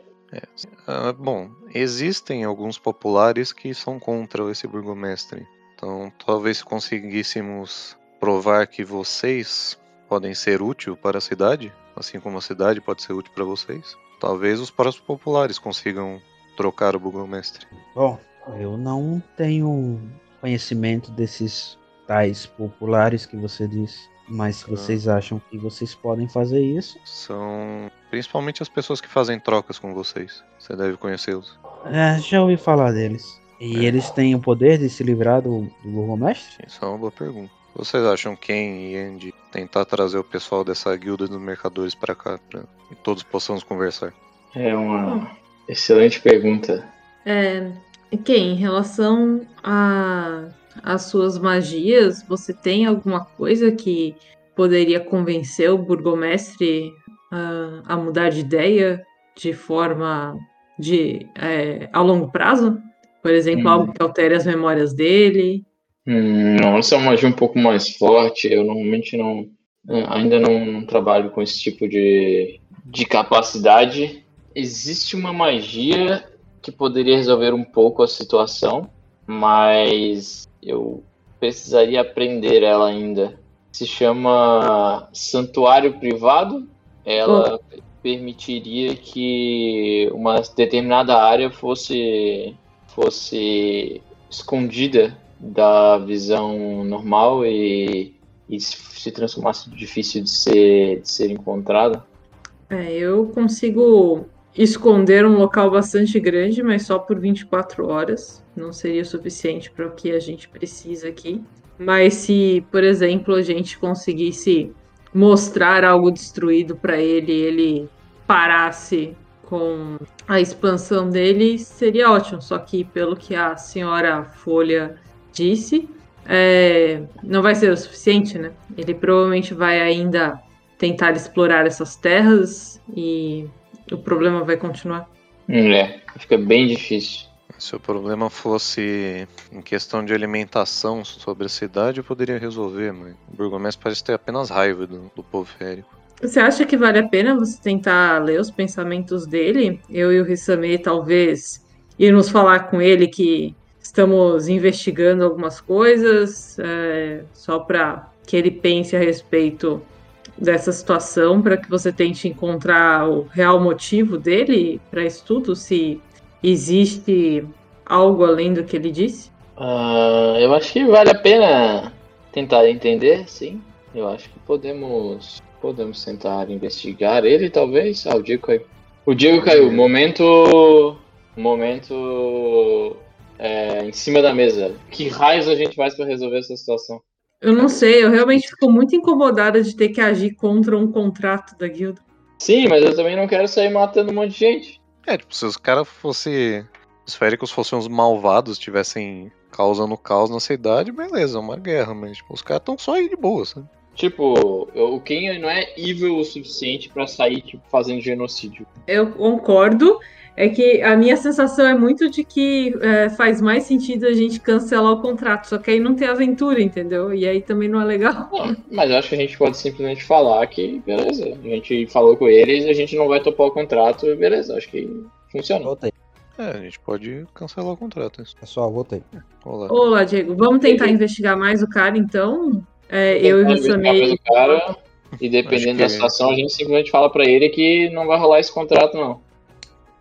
Ah, bom, existem alguns populares que são contra esse burgomestre. Então, talvez se conseguíssemos provar que vocês podem ser útil para a cidade, assim como a cidade pode ser útil para vocês, talvez os próprios populares consigam trocar o burgomestre. Bom, eu não tenho conhecimento desses tais populares que você disse. Mas se vocês acham que vocês podem fazer isso, São principalmente as pessoas que fazem trocas com vocês. Você deve conhecê-los. é, já ouvi falar deles. E eles têm o poder de se livrar do, do burgomestre? Isso é uma boa pergunta. Vocês acham Ken e Andy tentar trazer o pessoal dessa guilda dos mercadores para cá, para que todos possamos conversar? É uma excelente pergunta. É, Ken, em relação a as suas magias, você tem alguma coisa que poderia convencer o burgomestre a, a mudar de ideia de forma de é, a longo prazo? Por exemplo, Hum. algo que altere as memórias dele. Hum, não, essa é uma magia um pouco mais forte. Eu normalmente não, eh, ainda não, não trabalho com esse tipo de, de capacidade. Existe uma magia que poderia resolver um pouco a situação, mas eu precisaria aprender ela ainda. Se chama Santuário Privado. Ela permitiria que uma determinada área fosse fosse escondida da visão normal e, e se transformasse difícil de ser, de ser encontrada. É, eu consigo esconder um local bastante grande, mas só por 24 horas. Não seria suficiente para o que a gente precisa aqui. Mas se, por exemplo, a gente conseguisse mostrar algo destruído para ele, ele parasse com a expansão dele, seria ótimo. Só que, pelo que a senhora Folha disse, é, não vai ser o suficiente, né? Ele provavelmente vai ainda tentar explorar essas terras e o problema vai continuar. Hum, é, fica bem difícil. Se o problema fosse em questão de alimentação sobre a cidade, eu poderia resolver, mas o burgomestre parece ter apenas raiva do, do povo férico. Você acha que vale a pena você tentar ler os pensamentos dele? Eu e o Rissame talvez irmos falar com ele que estamos investigando algumas coisas, é, só para que ele pense a respeito dessa situação, para que você tente encontrar o real motivo dele para isso tudo, se existe algo além do que ele disse? Ah, eu acho que vale a pena tentar entender, sim. Eu acho que podemos podemos tentar investigar ele, talvez. Ah, o Diego caiu. O Diego caiu. Momento. Momento. é, em cima da mesa. Que raios a gente faz para resolver essa situação? Eu não sei, eu realmente fico muito incomodada de ter que agir contra um contrato da guilda. Sim, mas eu também não quero sair matando um monte de gente. É, tipo, se os caras fossem. Os féricos fossem uns malvados, estivessem causando caos na cidade, beleza, é uma guerra, mas tipo, os caras estão só aí de boa, sabe? Tipo, o Ken não é evil o suficiente pra sair, tipo, fazendo genocídio. Eu concordo. É que a minha sensação é muito de que é, faz mais sentido a gente cancelar o contrato, só que aí não tem aventura, entendeu? E aí também não é legal. Não, mas eu acho que a gente pode simplesmente falar que, beleza, a gente falou com eles, a gente não vai topar o contrato, e beleza, acho que funciona. Voltei. É, a gente pode cancelar o contrato. Isso. Pessoal, voltei. Olá. Olá, Diego. Vamos tentar investigar mais o cara, então? É, eu e cara. E dependendo da situação, a gente simplesmente fala pra ele que não vai rolar esse contrato, não.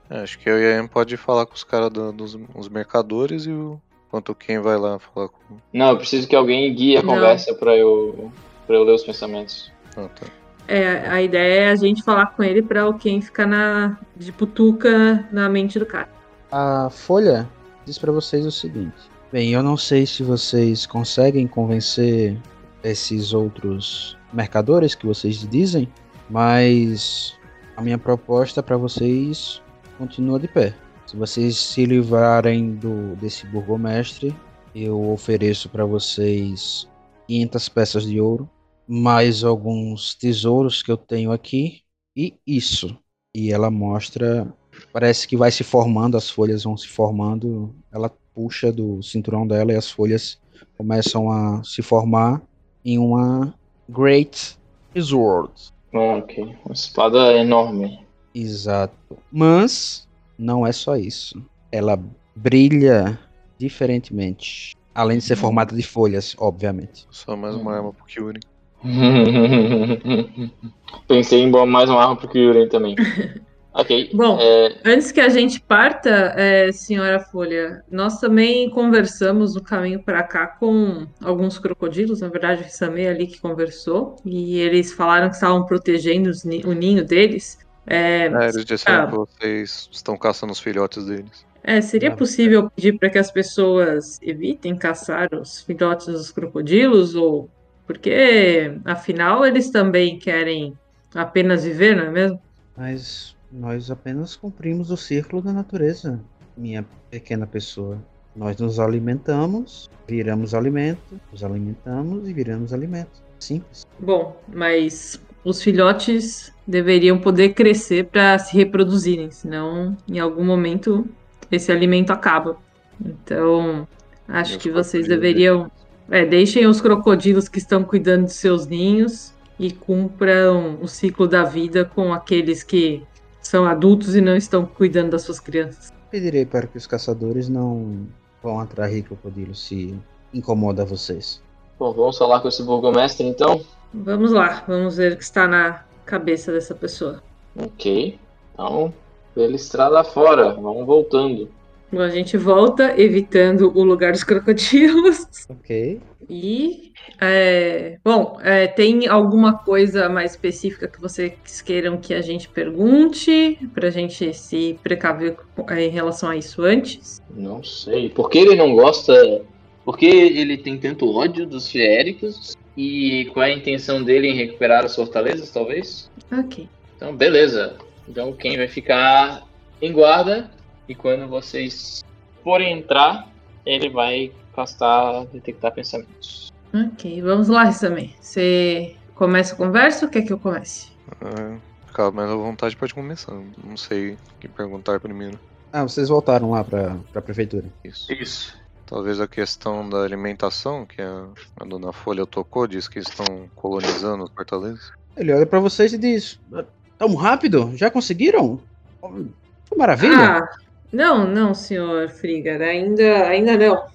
É, acho que eu e a Em pode falar com os caras do- dos os mercadores e o. Enquanto quem vai lá falar com. Não, eu preciso que alguém guie a Não. conversa pra eu, pra eu ler os pensamentos. Ah, tá. É, a ideia é a gente falar com ele pra o Ken ficar na, de putuca na mente do cara. A Folha diz pra vocês o seguinte: Bem, eu não sei se vocês conseguem convencer esses outros mercadores que vocês dizem, mas a minha proposta pra vocês continua de pé. Se vocês se livrarem do desse burgomestre, eu ofereço pra vocês 500 peças de ouro, mais alguns tesouros que eu tenho aqui e isso. E ela mostra Parece que vai se formando, as folhas vão se formando. Ela puxa do cinturão dela e as folhas começam a se formar em uma Great Sword. Ok. Uma espada enorme. Exato. Mas não é só isso. Ela brilha diferentemente. Além de ser formada de folhas, obviamente. Só mais uma arma pro Kyuri. Pensei em mais uma arma pro Kyurem também. Ok. Bom, é, Antes que a gente parta, é, senhora Folha, nós também conversamos no caminho para cá com alguns crocodilos. Na verdade, o Samei ali que conversou. E eles falaram que estavam protegendo o ninho deles. É, É, eles disseram Ah. que vocês estão caçando os filhotes deles. É, seria Não. possível pedir para que as pessoas evitem caçar os filhotes dos crocodilos? Ou porque, afinal, eles também querem apenas viver, não é mesmo? Mas nós apenas cumprimos o círculo da natureza, minha pequena pessoa. Nós nos alimentamos, viramos alimento, nos alimentamos e viramos alimento. Simples. Bom, mas os filhotes deveriam poder crescer para se reproduzirem, senão em algum momento esse alimento acaba. Então, acho que vocês crocodilos deveriam. É, deixem os crocodilos que estão cuidando de seus ninhos e cumpram o ciclo da vida com aqueles que são adultos e não estão cuidando das suas crianças. Pedirei para que os caçadores não vão atrair crocodilos se incomoda vocês. bom, vamos falar com esse burgomestre então? Vamos lá, vamos ver o que está na cabeça dessa pessoa. Ok. Então, pela estrada fora, vamos voltando. Bom, a gente volta evitando o lugar dos crocodilos. Ok. E, é, bom, é, tem alguma coisa mais específica que vocês queiram que a gente pergunte, para a gente se precaver é, em relação a isso antes? Não sei. Por que ele não gosta. Por que ele tem tanto ódio dos feéricos? E qual é a intenção dele em recuperar as fortalezas, talvez? Ok. Então, beleza. Então, quem vai ficar em guarda? E quando vocês forem entrar, ele vai castar detectar pensamentos. Ok, vamos lá, Sammy. Você começa a conversa ou quer que eu comece? Ficar mais à vontade pode começar. Não sei o que perguntar primeiro. Ah, vocês voltaram lá pra, pra prefeitura. Isso. Isso. Talvez a questão da alimentação, que a, a dona Folha tocou, diz que estão colonizando as fortalezas. Ele olha pra vocês e diz: Tão rápido? Já conseguiram? Que maravilha! Ah, não, não, senhor Frigar, ainda, ainda não.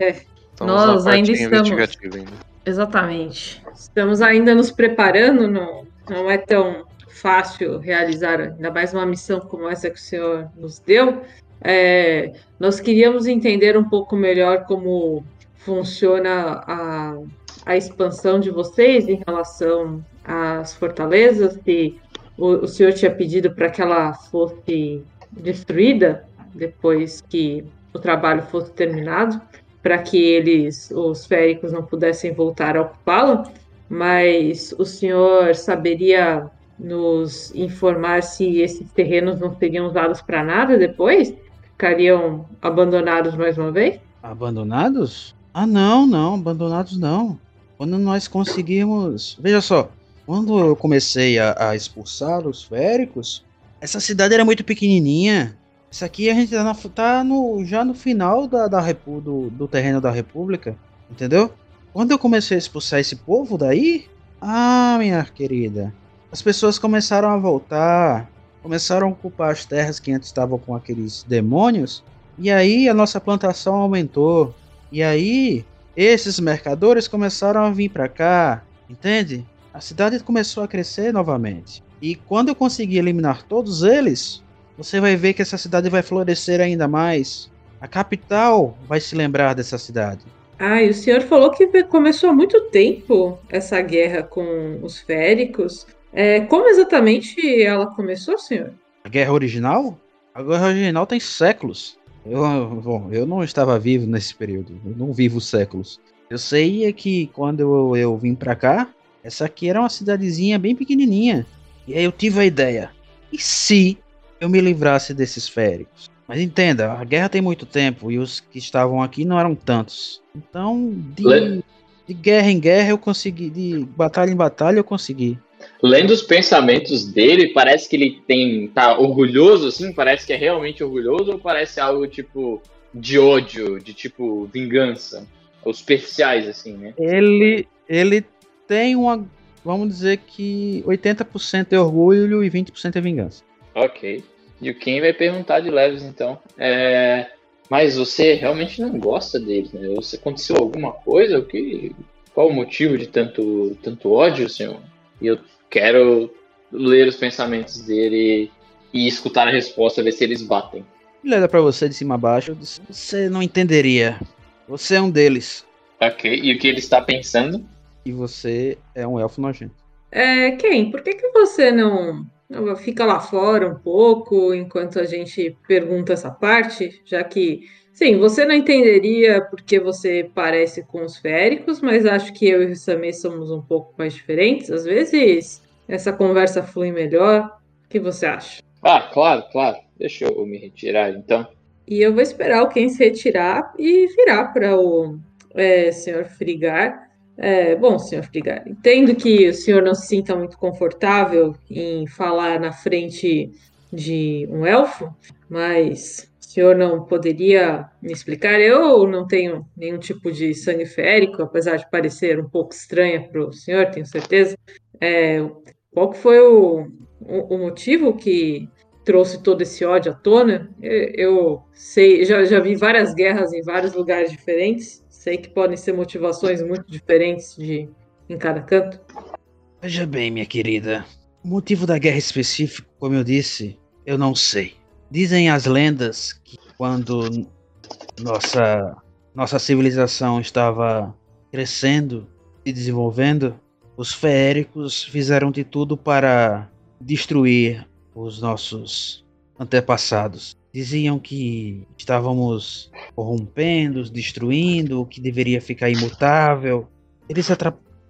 É, Nós ainda estamos- ainda. Exatamente. Estamos ainda nos preparando, não, não é tão fácil realizar, ainda mais uma missão como essa que o senhor nos deu. É, nós queríamos entender um pouco melhor como funciona a, a expansão de vocês em relação às fortalezas, se o, o senhor tinha pedido para que ela fosse destruída depois que o trabalho fosse terminado para que eles, os féricos, não pudessem voltar a ocupá-la, mas o senhor saberia nos informar se esses terrenos não seriam usados para nada depois? Ficariam abandonados mais uma vez? Abandonados? Ah, não, não, abandonados não. Quando nós conseguimos. Veja só, quando eu comecei a, a expulsar os féricos, essa cidade era muito pequenininha. Isso aqui a gente tá, na- tá no, já no final da, da repu- do, do terreno da República, entendeu? Quando eu comecei a expulsar esse povo daí, ah, minha querida, as pessoas começaram a voltar, começaram a ocupar as terras que antes estavam com aqueles demônios, e aí a nossa plantação aumentou. E aí esses mercadores começaram a vir pra cá, entende? a cidade começou a crescer novamente. E quando eu conseguir eliminar todos eles, você vai ver que essa cidade vai florescer ainda mais. A capital vai se lembrar dessa cidade. Ah, e o senhor falou que começou há muito tempo essa guerra com os féricos. É, como exatamente ela começou, senhor? A guerra original? A guerra original tem séculos. Eu, bom, eu não estava vivo nesse período. Eu não vivo séculos. Eu sei é que quando eu, eu vim pra cá, essa aqui era uma cidadezinha bem pequenininha. E aí eu tive a ideia. E se eu me livrasse desses féricos? Mas entenda, a guerra tem muito tempo e os que estavam aqui não eram tantos. Então, de, de guerra em guerra eu consegui, de batalha em batalha eu consegui. Lendo os pensamentos dele, parece que ele tem tá orgulhoso assim, parece que é realmente orgulhoso ou parece algo tipo de ódio, de tipo vingança, os superficiais assim, né? Ele ele tem uma, vamos dizer que 80% é orgulho e 20% é vingança. Ok. E o Ken vai perguntar de leves, então. É... Mas você realmente não gosta deles, né? Você aconteceu alguma coisa? O que... Qual o motivo de tanto, tanto ódio, senhor? E eu quero ler os pensamentos dele e escutar a resposta, ver se eles batem. Ele olha pra você de cima a baixo. Você não entenderia. Você é um deles. Ok. E o que ele está pensando? E você é um elfo nojento. É, Ken, por que, que você não fica lá fora um pouco enquanto a gente pergunta essa parte, já que, sim, você não entenderia porque você parece com os féricos, mas acho que eu e o Samir somos um pouco mais diferentes. Às vezes essa conversa flui melhor. O que você acha? Ah, claro, claro. Deixa eu me retirar então. E eu vou esperar Ken se retirar e virar para o é, senhor Frigar é, bom, senhor Frigari, entendo que o senhor não se sinta muito confortável em falar na frente de um elfo, mas senhor não poderia me explicar? Eu não tenho nenhum tipo de sangue férico, apesar de parecer um pouco estranha para o senhor, tenho certeza. É, qual foi o, o, o, motivo que trouxe todo esse ódio à tona? Eu, eu sei, já, já vi várias guerras em vários lugares diferentes Sei que podem ser motivações muito diferentes de, em cada canto. Veja bem, minha querida. O motivo da guerra específico, como eu disse, eu não sei. Dizem as lendas que quando nossa, nossa civilização estava crescendo e desenvolvendo, os feéricos fizeram de tudo para destruir os nossos antepassados diziam que estávamos corrompendo, destruindo, o que deveria ficar imutável. Eles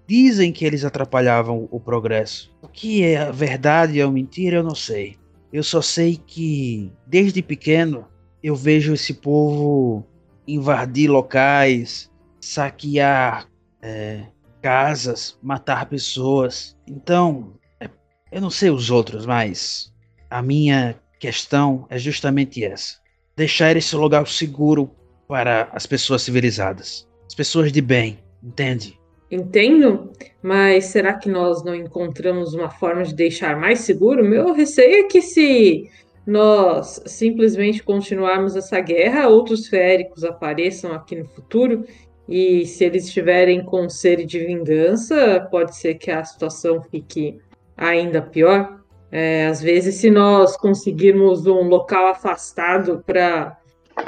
dizem que eles atrapalhavam o progresso. O que é verdade ou mentira, eu não sei. Eu só sei que, desde pequeno, eu vejo esse povo invadir locais, saquear é, casas, matar pessoas. Então, é, eu não sei os outros, mas a minha questão é justamente essa: deixar esse lugar seguro para as pessoas civilizadas, as pessoas de bem, entende? Entendo, mas será que nós não encontramos uma forma de deixar mais seguro? Meu receio é que se nós simplesmente continuarmos essa guerra, outros féricos apareçam aqui no futuro e se eles estiverem com sede de vingança, pode ser que a situação fique ainda pior. É, às vezes, se nós conseguirmos um local afastado para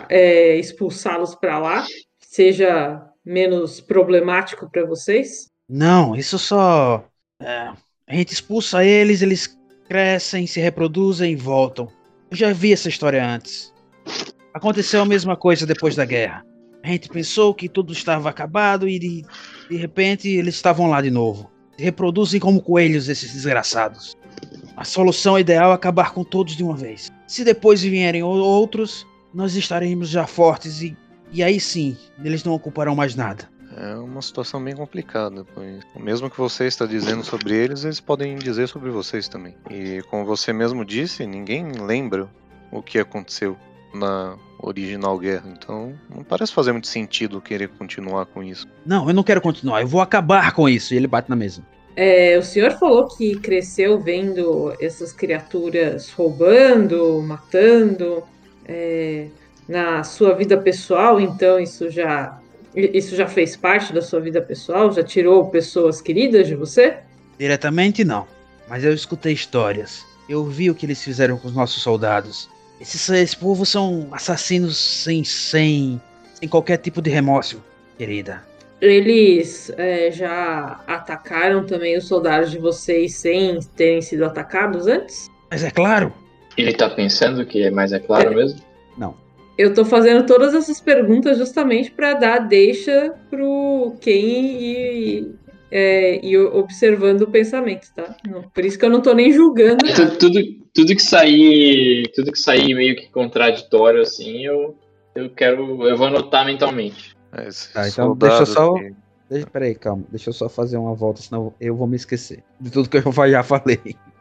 é, expulsá-los para lá, seja menos problemático para vocês? Não, isso só. É, a gente expulsa eles, eles crescem, se reproduzem e voltam. Eu já vi essa história antes. Aconteceu a mesma coisa depois da guerra. A gente pensou que tudo estava acabado e de, de repente eles estavam lá de novo. Se reproduzem como coelhos, esses desgraçados. A solução ideal é acabar com todos de uma vez. Se depois vierem outros, nós estaremos já fortes e, e aí sim, eles não ocuparão mais nada. É uma situação bem complicada, pois mesmo que você está dizendo sobre eles, eles podem dizer sobre vocês também. E como você mesmo disse, ninguém lembra o que aconteceu na original guerra. Então, não parece fazer muito sentido querer continuar com isso. Não, eu não quero continuar. Eu vou acabar com isso. E ele bate na mesa. É, o senhor falou que cresceu vendo essas criaturas roubando, matando. É, na sua vida pessoal, então isso já isso já fez parte da sua vida pessoal? Já tirou pessoas queridas de você? Diretamente não, mas eu escutei histórias. Eu vi o que eles fizeram com os nossos soldados. Esses, esse povo são assassinos sem, sem, sem qualquer tipo de remorso, querida. Eles é, já atacaram também os soldados de vocês sem terem sido atacados antes? Mas é claro, Ele tá pensando que é mais é claro mesmo? Não. Eu tô fazendo todas essas perguntas justamente para dar deixa pro Ken e, é, e observando o pensamento, tá? Não- Por isso que eu não tô nem julgando. É, tu- tudo, tudo que sair. Tudo que sair meio que contraditório, assim, eu, eu quero. Eu vou anotar mentalmente. É, Tá, então deixa eu só- que- Deixa, peraí, calma. Deixa eu só fazer uma volta, senão eu vou me esquecer de tudo que eu já falei.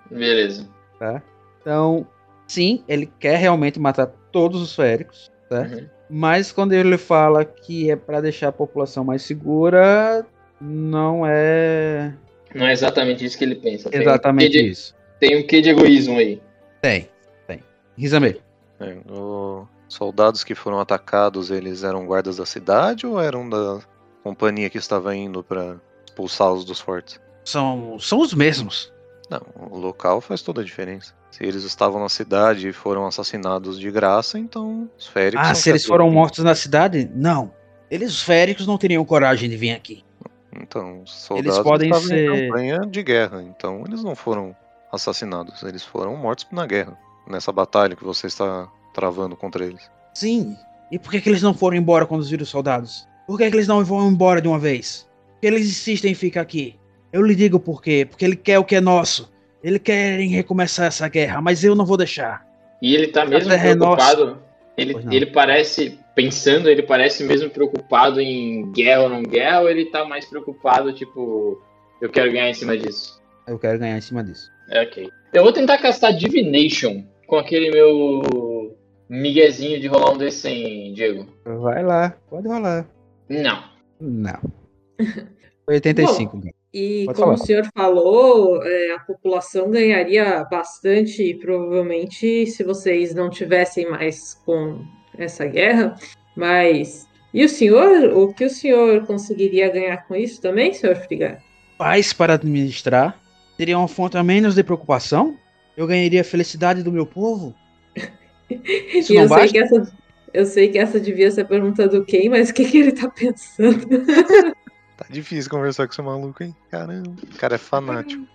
Beleza. tá? Então, sim, ele quer realmente matar todos os féricos, certo? Uhum. Mas quando ele fala que é pra deixar a população mais segura, não é Não é exatamente isso que ele pensa. Tem um exatamente quê de- isso. Tem um quê de egoísmo aí. Tem, tem. Rizame, é, os soldados que foram atacados, eles eram guardas da cidade ou eram da companhia que estava indo para expulsá-los dos fortes? são, são os mesmos. Não, o local faz toda a diferença. Se eles estavam na cidade e foram assassinados de graça, então os féricos. Ah, se eles foram mortos na cidade? Não. Eles, os féricos, não teriam coragem de vir aqui. Então, os soldados podem estavam ser- em campanha de guerra, então eles não foram assassinados, eles foram mortos na guerra, nessa batalha que você está travando contra eles. Sim. E por que, que eles não foram embora quando viram os soldados? Por que, que eles não vão embora de uma vez? Por que eles insistem em ficar aqui? Eu lhe digo por quê. Porque ele quer o que é nosso. Eles querem recomeçar essa guerra, mas eu não vou deixar. E ele tá mesmo é preocupado. Ele, ele parece, pensando, ele parece mesmo preocupado em guerra ou não guerra, ou ele tá mais preocupado, tipo, eu quero ganhar em cima disso? eu quero ganhar em cima disso. É, ok. Eu vou tentar castar Divination com aquele meu miguezinho de rolar um desse sem Diego. Vai lá, pode rolar. Não. Não. Foi 85. cara. E Pode como falar. o senhor falou, é, a população ganharia bastante, provavelmente, se vocês não tivessem mais com essa guerra. Mas. E o senhor? O que o senhor conseguiria ganhar com isso também, senhor Frigar? Paz para administrar. Seria uma fonte a menos de preocupação. Eu ganharia a felicidade do meu povo. Isso E não eu sei, basta? que essa, eu sei que essa devia ser a pergunta do quem, mas o que, que ele tá pensando? Difícil conversar com esse maluco, hein? Caramba, o cara é fanático.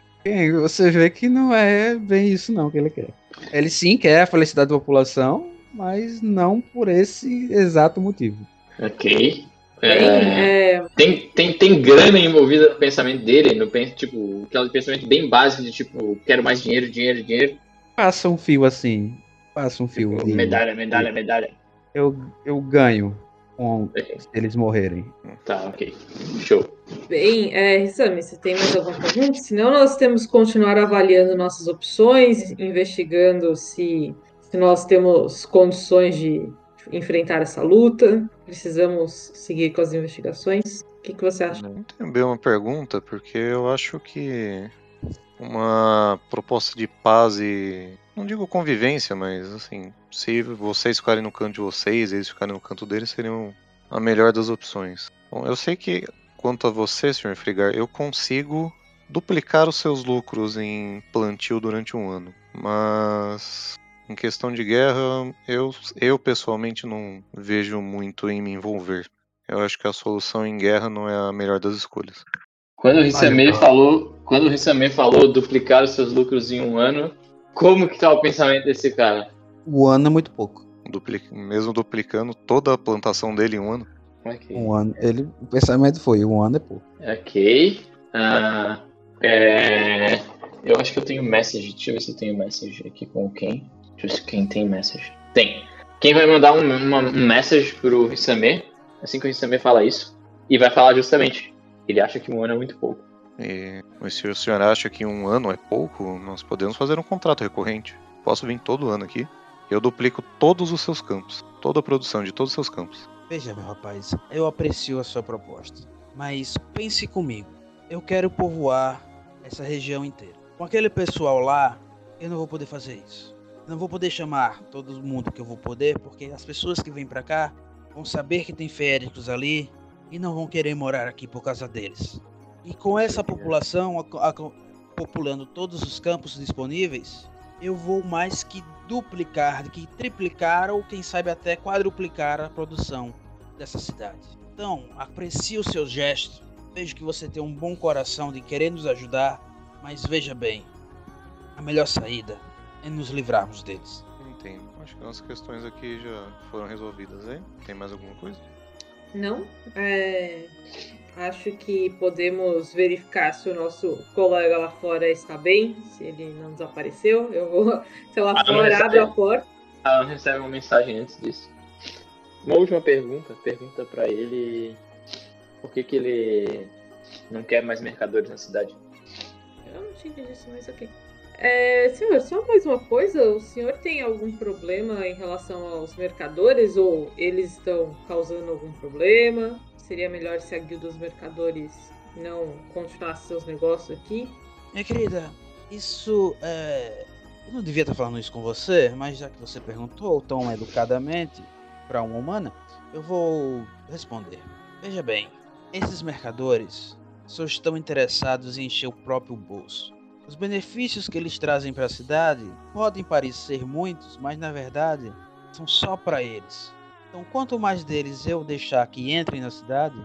Você vê que não é bem isso não que ele quer. Ele sim quer a felicidade da população, mas não por esse exato motivo. Ok. É, é, tem, tem, tem grana envolvida no pensamento dele, no tipo, aquele pensamento bem básico de tipo, quero mais dinheiro, dinheiro, dinheiro. Passa um fio assim. Passa um fio. de- Medalha, medalha, medalha. Eu, eu ganho com se eles morrerem. Tá, ok. Show. Bem, é, Rissami, você tem mais alguma pergunta? Senão nós temos que continuar avaliando nossas opções, investigando se, se nós temos condições de enfrentar essa luta. Precisamos seguir com as investigações. O que, que você acha? Também uma pergunta, porque eu acho que uma proposta de paz e. Não digo convivência, mas assim, se vocês ficarem no canto de vocês, eles ficarem no canto deles, seriam a melhor das opções. Bom, eu sei que, quanto a você, Sr. Frigar, eu consigo duplicar os seus lucros em plantio durante um ano. Mas em questão de guerra, eu, eu pessoalmente não vejo muito em me envolver. Eu acho que a solução em guerra não é a melhor das escolhas. Quando o Rissame Olha, falou, quando o Rissame falou duplicar os seus lucros em um ano, como que tá o pensamento desse cara? O ano é muito pouco. Dupli- mesmo duplicando toda a plantação dele em um ano. Ok. Um ano. Ele, o pensamento foi, um ano é pouco. Ok. Ah, é, Eu acho que eu tenho message. Deixa eu ver se eu tenho message aqui com quem. Deixa eu ver se quem tem message. Tem. Quem vai mandar um, uma- um message pro Rissame, assim que o Rissame fala isso, e vai falar justamente. Ele acha que um ano é muito pouco. E mas se o senhor acha que um ano é pouco, nós podemos fazer um contrato recorrente. Posso vir todo ano aqui. Eu duplico todos os seus campos. Toda a produção de todos os seus campos. Veja, meu rapaz, eu aprecio a sua proposta. Mas pense comigo. Eu quero povoar essa região inteira. Com aquele pessoal lá, eu não vou poder fazer isso. Não vou poder chamar todo mundo que eu vou poder, porque as pessoas que vêm pra cá vão saber que tem féricos ali e não vão querer morar aqui por causa deles. E com essa população, populando todos os campos disponíveis, eu vou mais que duplicar, que triplicar ou quem sabe até quadruplicar a produção dessa cidade. Então, aprecie os seus gestos. Vejo que você tem um bom coração de querer nos ajudar, mas veja bem, a melhor saída é nos livrarmos deles. Entendo. Acho que as questões aqui já foram resolvidas, hein? Tem mais alguma coisa? Não. É, acho que podemos verificar se o nosso colega lá fora está bem, se ele não desapareceu. Eu vou, sei lá Ah, fora, abro a porta. Ela recebe uma mensagem antes disso. Uma última pergunta. Pergunta pra ele por que, que ele não quer mais mercadores na cidade. Eu não tinha entendido isso, mas ok. É, senhor, só mais uma coisa. O senhor tem algum problema em relação aos mercadores? Ou eles estão causando algum problema? Seria melhor se a guilda dos mercadores não continuasse seus negócios aqui? Minha querida, isso é. Eu não devia estar falando isso com você, mas já que você perguntou tão educadamente para uma humana, eu vou responder. Veja bem, esses mercadores só estão interessados em encher o próprio bolso. Os benefícios que eles trazem para a cidade podem parecer muitos, mas na verdade são só para eles. Então, quanto mais deles eu deixar que entrem na cidade,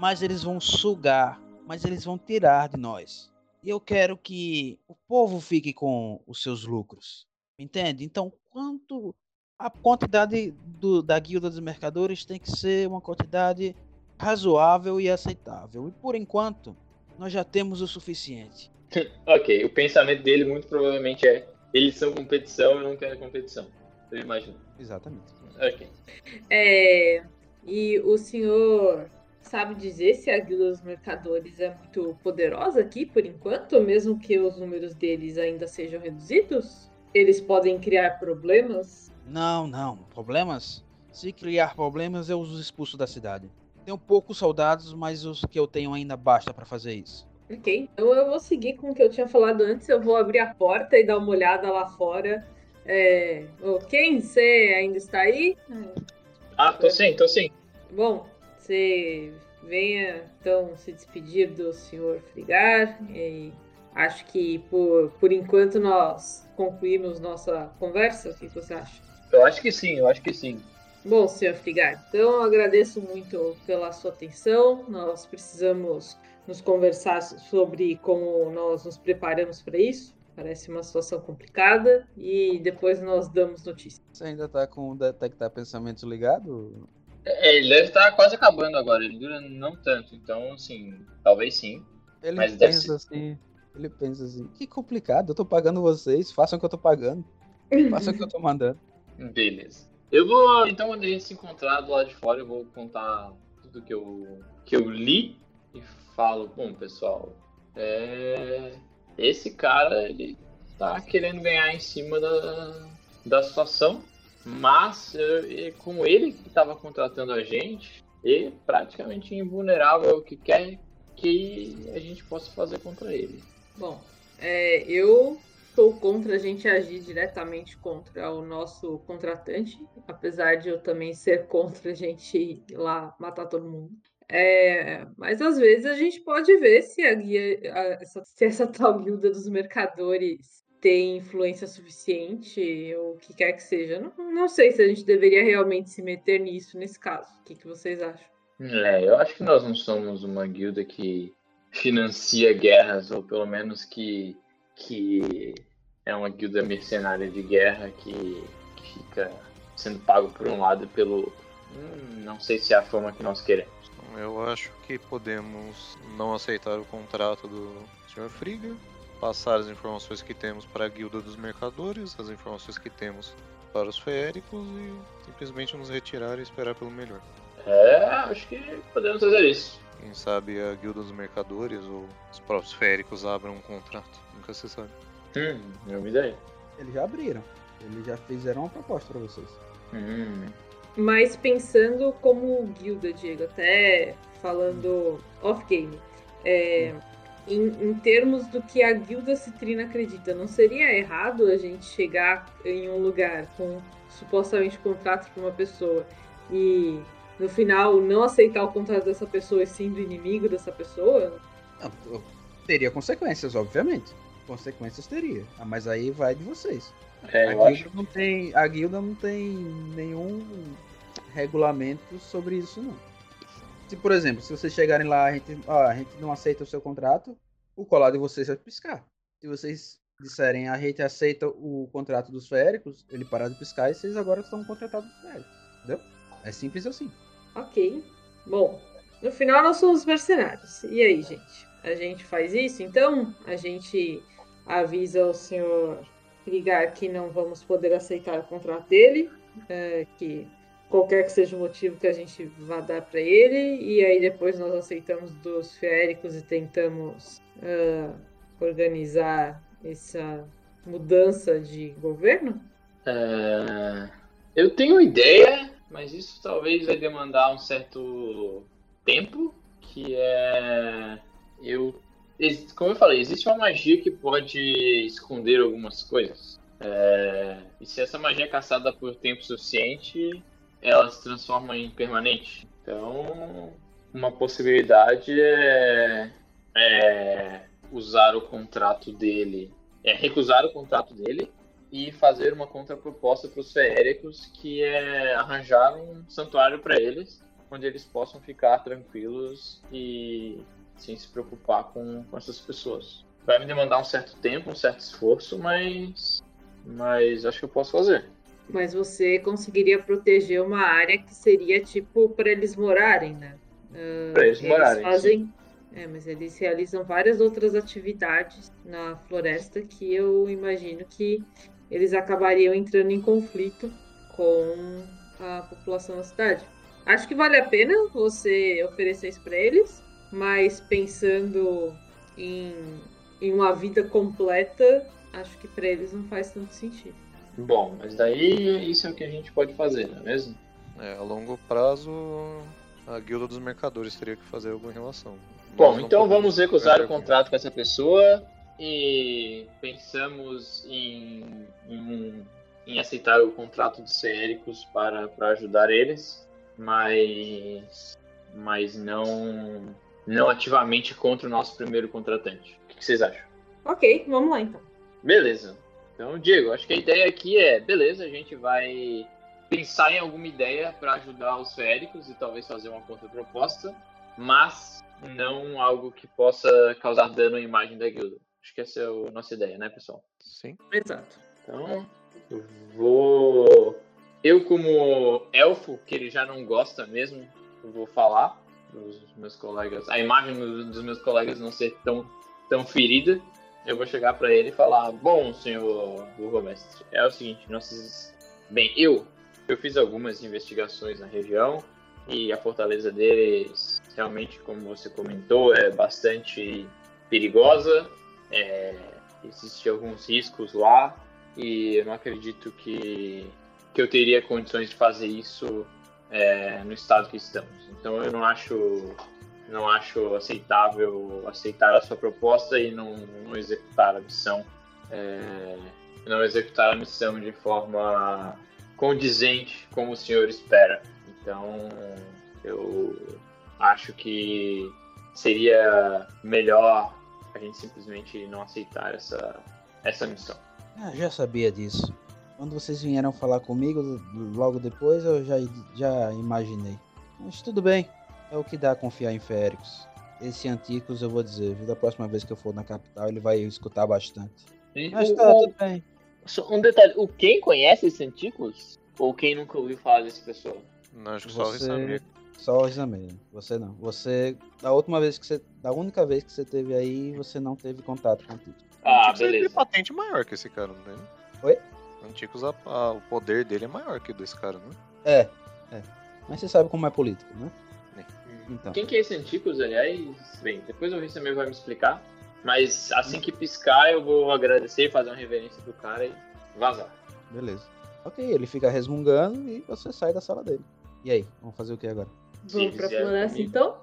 mais eles vão sugar, mais eles vão tirar de nós. E eu quero que o povo fique com os seus lucros. Entende? Então, quanto a quantidade do- da guilda dos mercadores tem que ser uma quantidade razoável e aceitável. E por enquanto, nós já temos o suficiente. Ok, o pensamento dele muito provavelmente é eles são competição e não querem competição. Eu imagino. Exatamente. Ok. É, e o senhor sabe dizer se a guilda dos mercadores é muito poderosa aqui por enquanto, mesmo que os números deles ainda sejam reduzidos? Eles podem criar problemas? Não, não. Problemas? Se criar problemas, eu os expulso da cidade. Tenho poucos soldados, mas os que eu tenho ainda basta para fazer isso. Ok, então eu vou seguir com o que eu tinha falado antes. Eu vou abrir a porta e dar uma olhada lá fora. É, ô, Ken, você ainda está aí? Ah, tô sim, tô sim. Bom, você venha então se despedir do senhor Frigar. E acho que por, por enquanto nós concluímos nossa conversa. O que você acha? Eu acho que sim, eu acho que sim. Bom, senhor Frigar, então eu agradeço muito pela sua atenção. Nós precisamos nos conversar sobre como nós nos preparamos para isso. Parece uma situação complicada e depois nós damos notícias. Você ainda tá com o detectar pensamentos ligado? É, ele deve estar quase acabando agora, ele dura não tanto, então assim, talvez sim. Ele Mas deve pensa assim. Ele pensa assim, que complicado, eu tô pagando vocês, façam o que eu tô pagando. Façam o que eu tô mandando. Beleza. Eu vou, então, quando a gente se encontrar do lado de fora, eu vou contar tudo que eu, que eu li e falo, bom, pessoal, é... esse cara, ele tá querendo ganhar em cima da, da situação, mas é com ele que estava contratando a gente, ele é praticamente invulnerável ao que quer que a gente possa fazer contra ele. Bom, é, eu sou contra a gente agir diretamente contra o nosso contratante, apesar de eu também ser contra a gente ir lá matar todo mundo. É, mas às vezes a gente pode ver se a guia, a- essa, se essa tal guilda dos mercadores tem influência suficiente ou o que quer que seja. Não, não sei se a gente deveria realmente se meter nisso nesse caso. O que, que vocês acham? É, eu acho que nós não somos uma guilda que financia guerras, ou pelo menos que, que é uma guilda mercenária de guerra que, que fica sendo pago por um lado pelo. Hum, não sei se é a forma que nós queremos. Eu acho que podemos não aceitar o contrato do Sr. Friga, passar as informações que temos para a Guilda dos Mercadores, as informações que temos para os feéricos e simplesmente nos retirar e esperar pelo melhor. É, acho que podemos fazer isso. Quem sabe a Guilda dos Mercadores ou os próprios feéricos abram um contrato, nunca se sabe. Hum, é uma ideia. Eles já abriram. Eles já fizeram uma proposta pra vocês. Hum, Mas pensando como guilda, Diego, até falando off-game, é, em, em termos do que a guilda Citrina acredita, não seria errado a gente chegar em um lugar com supostamente contrato para uma pessoa e no final não aceitar o contrato dessa pessoa e sendo inimigo dessa pessoa? Não, teria consequências, obviamente. consequências teria. Ah, Mas aí vai de vocês. É, a, acho. guilda não tem, a guilda não tem nenhum regulamento sobre isso, não. Se, por exemplo, se vocês chegarem lá, a gente, a gente não aceita o seu contrato, o colar de vocês vai piscar. Se vocês disserem a gente aceita o contrato dos féricos, ele parar de piscar e vocês agora estão contratados dos féricos. Entendeu? É simples assim. Ok. Bom, no final nós somos mercenários. E aí, gente? A gente faz isso? Então, a gente avisa o senhor Ligar que não vamos poder aceitar o contrato dele, é, que qualquer que seja o motivo que a gente vá dar para ele, e aí depois nós aceitamos dos féricos e tentamos ah, organizar essa mudança de governo? É, Eu tenho ideia, mas isso talvez vai demandar um certo tempo, que é eu como eu falei, existe uma magia que pode esconder algumas coisas. É, E se essa magia é caçada por tempo suficiente, ela se transforma em permanente. Então, uma possibilidade é, é usar o contrato dele, é recusar o contrato dele e fazer uma contraproposta para os feéricos, que é arranjar um santuário para eles, onde eles possam ficar tranquilos e sem se preocupar com, com essas pessoas. Vai me demandar um certo tempo, um certo esforço, mas mas acho que eu posso fazer. Mas você conseguiria proteger uma área que seria tipo para eles morarem, né? Ah, Para eles morarem, fazem. É, mas eles realizam várias outras atividades na floresta que eu imagino que eles acabariam entrando em conflito com a população da cidade. Acho que vale a pena você oferecer isso para eles, mas pensando em, em uma vida completa, acho que para eles não faz tanto sentido. Bom, mas daí isso é o que a gente pode fazer, não é mesmo? É, a longo prazo, a guilda dos mercadores teria que fazer alguma relação. Bom, então vamos recusar o intervir. contrato com essa pessoa e pensamos em, em, em aceitar o contrato dos Céricos para, para ajudar eles, mas, mas não, não ativamente contra o nosso primeiro contratante. O que que vocês acham? Ok, vamos lá então. Beleza. Então, Diego, acho que a ideia aqui é, beleza, a gente vai pensar em alguma ideia para ajudar os féricos e talvez fazer uma contraproposta, mas não algo que possa causar dano à imagem da guilda. Acho que essa é a nossa ideia, né, pessoal? Sim. Exato. Então, eu vou. Eu, como elfo, que ele já não gosta mesmo, eu vou falar dos meus colegas. A imagem do- dos meus colegas não ser tão, tão ferida. Eu vou chegar pra ele e falar: Bom, senhor burgomestre, é o seguinte, nós. Bem, eu. Eu fiz algumas investigações na região e a fortaleza deles, realmente, como você comentou, é bastante perigosa. É, Existem alguns riscos lá e eu não acredito que, que eu teria condições de fazer isso é, no estado que estamos. Então eu não acho não acho aceitável aceitar a sua proposta e não, não executar a missão é, não executar a missão de forma condizente como o senhor espera. Então eu acho que seria melhor a gente simplesmente não aceitar essa, essa missão. Ah, já sabia disso. Quando vocês vieram falar comigo, logo depois eu já, já imaginei. Mas tudo bem, é o que dá confiar em Féricos. Esse Anticos eu vou dizer, viu? Da próxima vez que eu for na capital, ele vai escutar bastante. E Mas tá, o- tudo bem. um detalhe, o quem conhece esse Anticos? Ou quem nunca ouviu falar dessa pessoa? Não, acho que só o Você. Rissamir. Só o Rizamei. Você não. Você. Da última vez que você. Da única vez que você teve aí, você não teve contato com o Anticos. Ah, Anticos ele tem beleza. patente maior que esse cara, não tem? Oi? Anticos, a- a- o poder dele é maior que o desse cara, né? É, é. Mas você sabe como é político, né? Então. Quem que é esse Anticos, aliás? Bem, depois o Rissamir vai me explicar. Mas assim que piscar, eu vou agradecer, fazer uma reverência pro cara e vazar. Beleza. Ok, ele fica resmungando e você sai da sala dele. E aí, vamos fazer o que agora? Vamos pra floresta comigo. então?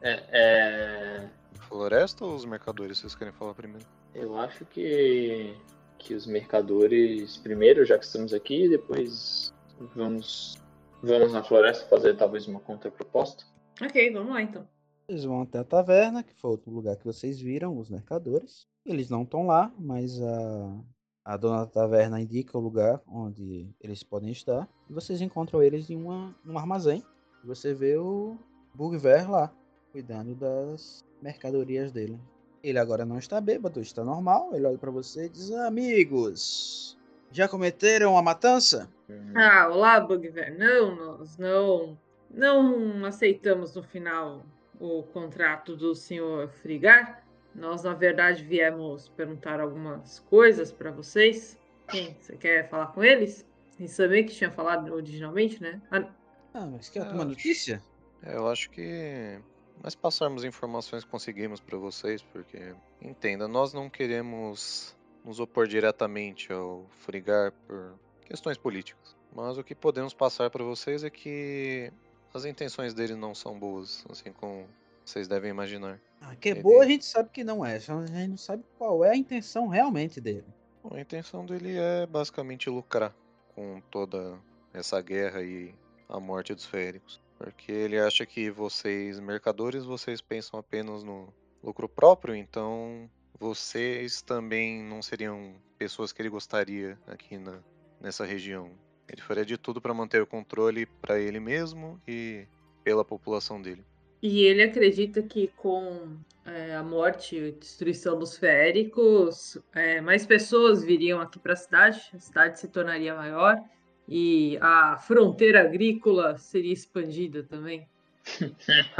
É, é, Floresta ou os mercadores vocês querem falar primeiro? eu acho que, que os mercadores primeiro, já que estamos aqui, depois vamos, vamos na floresta fazer talvez uma contraproposta. Ok, vamos lá então. Vocês vão até a taverna, que foi outro lugar que vocês viram, os mercadores. Eles não estão lá, mas a, a dona da taverna indica o lugar onde eles podem estar. E vocês encontram eles em uma, um armazém. E você vê o Bugver lá, cuidando das mercadorias dele. Ele agora não está bêbado, está normal. Ele olha para você e diz: Amigos, já cometeram a matança? Ah, olá, Bugver. Não, nós não, não aceitamos no final o contrato do senhor Frigar. Nós, na verdade, viemos perguntar algumas coisas para vocês. Quem? Você quer falar com eles? Sem saber que tinha falado originalmente, né? Ah, Ah, mas quer Ah, uma notícia? É, eu acho que nós passarmos informações que conseguimos para vocês, porque entenda, nós não queremos nos opor diretamente ao Frigar por questões políticas. Mas o que podemos passar para vocês é que as intenções dele não são boas, assim como vocês devem imaginar. Ah, que é Ele- boa a gente sabe que não é. Só a gente não sabe qual é a intenção realmente dele. Bom, a intenção dele é basicamente lucrar com toda essa guerra e a morte dos féricos. Porque ele acha que vocês, mercadores, vocês pensam apenas no lucro próprio, então vocês também não seriam pessoas que ele gostaria aqui na, nessa região. Ele faria de tudo para manter o controle para ele mesmo e pela população dele. E ele acredita que com é, a morte e destruição dos féricos, é, mais pessoas viriam aqui para a cidade, a cidade se tornaria maior e a fronteira agrícola seria expandida também.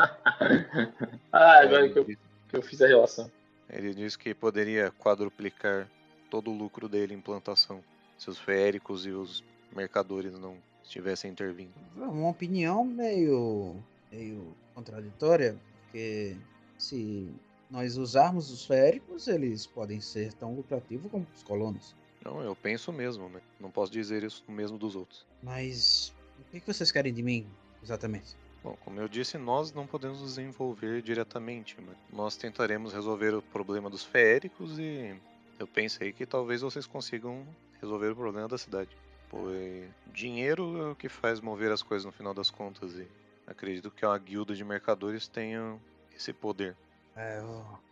ah, agora que eu, que eu fiz a relação. Ele disse que poderia quadruplicar todo o lucro dele em plantação, se os féricos e os mercadores não estivessem intervindo. Uma opinião meio, meio contraditória, porque se nós usarmos os féricos, eles podem ser tão lucrativos como os colonos. Não, eu penso mesmo, né? Não posso dizer isso mesmo dos outros. Mas o que vocês querem de mim, exatamente? Bom, como eu disse, nós não podemos nos envolver diretamente, mas nós tentaremos resolver o problema dos féricos e eu pensei que talvez vocês consigam resolver o problema da cidade. Pois dinheiro é o que faz mover as coisas no final das contas e acredito que uma guilda de mercadores tenha esse poder. É,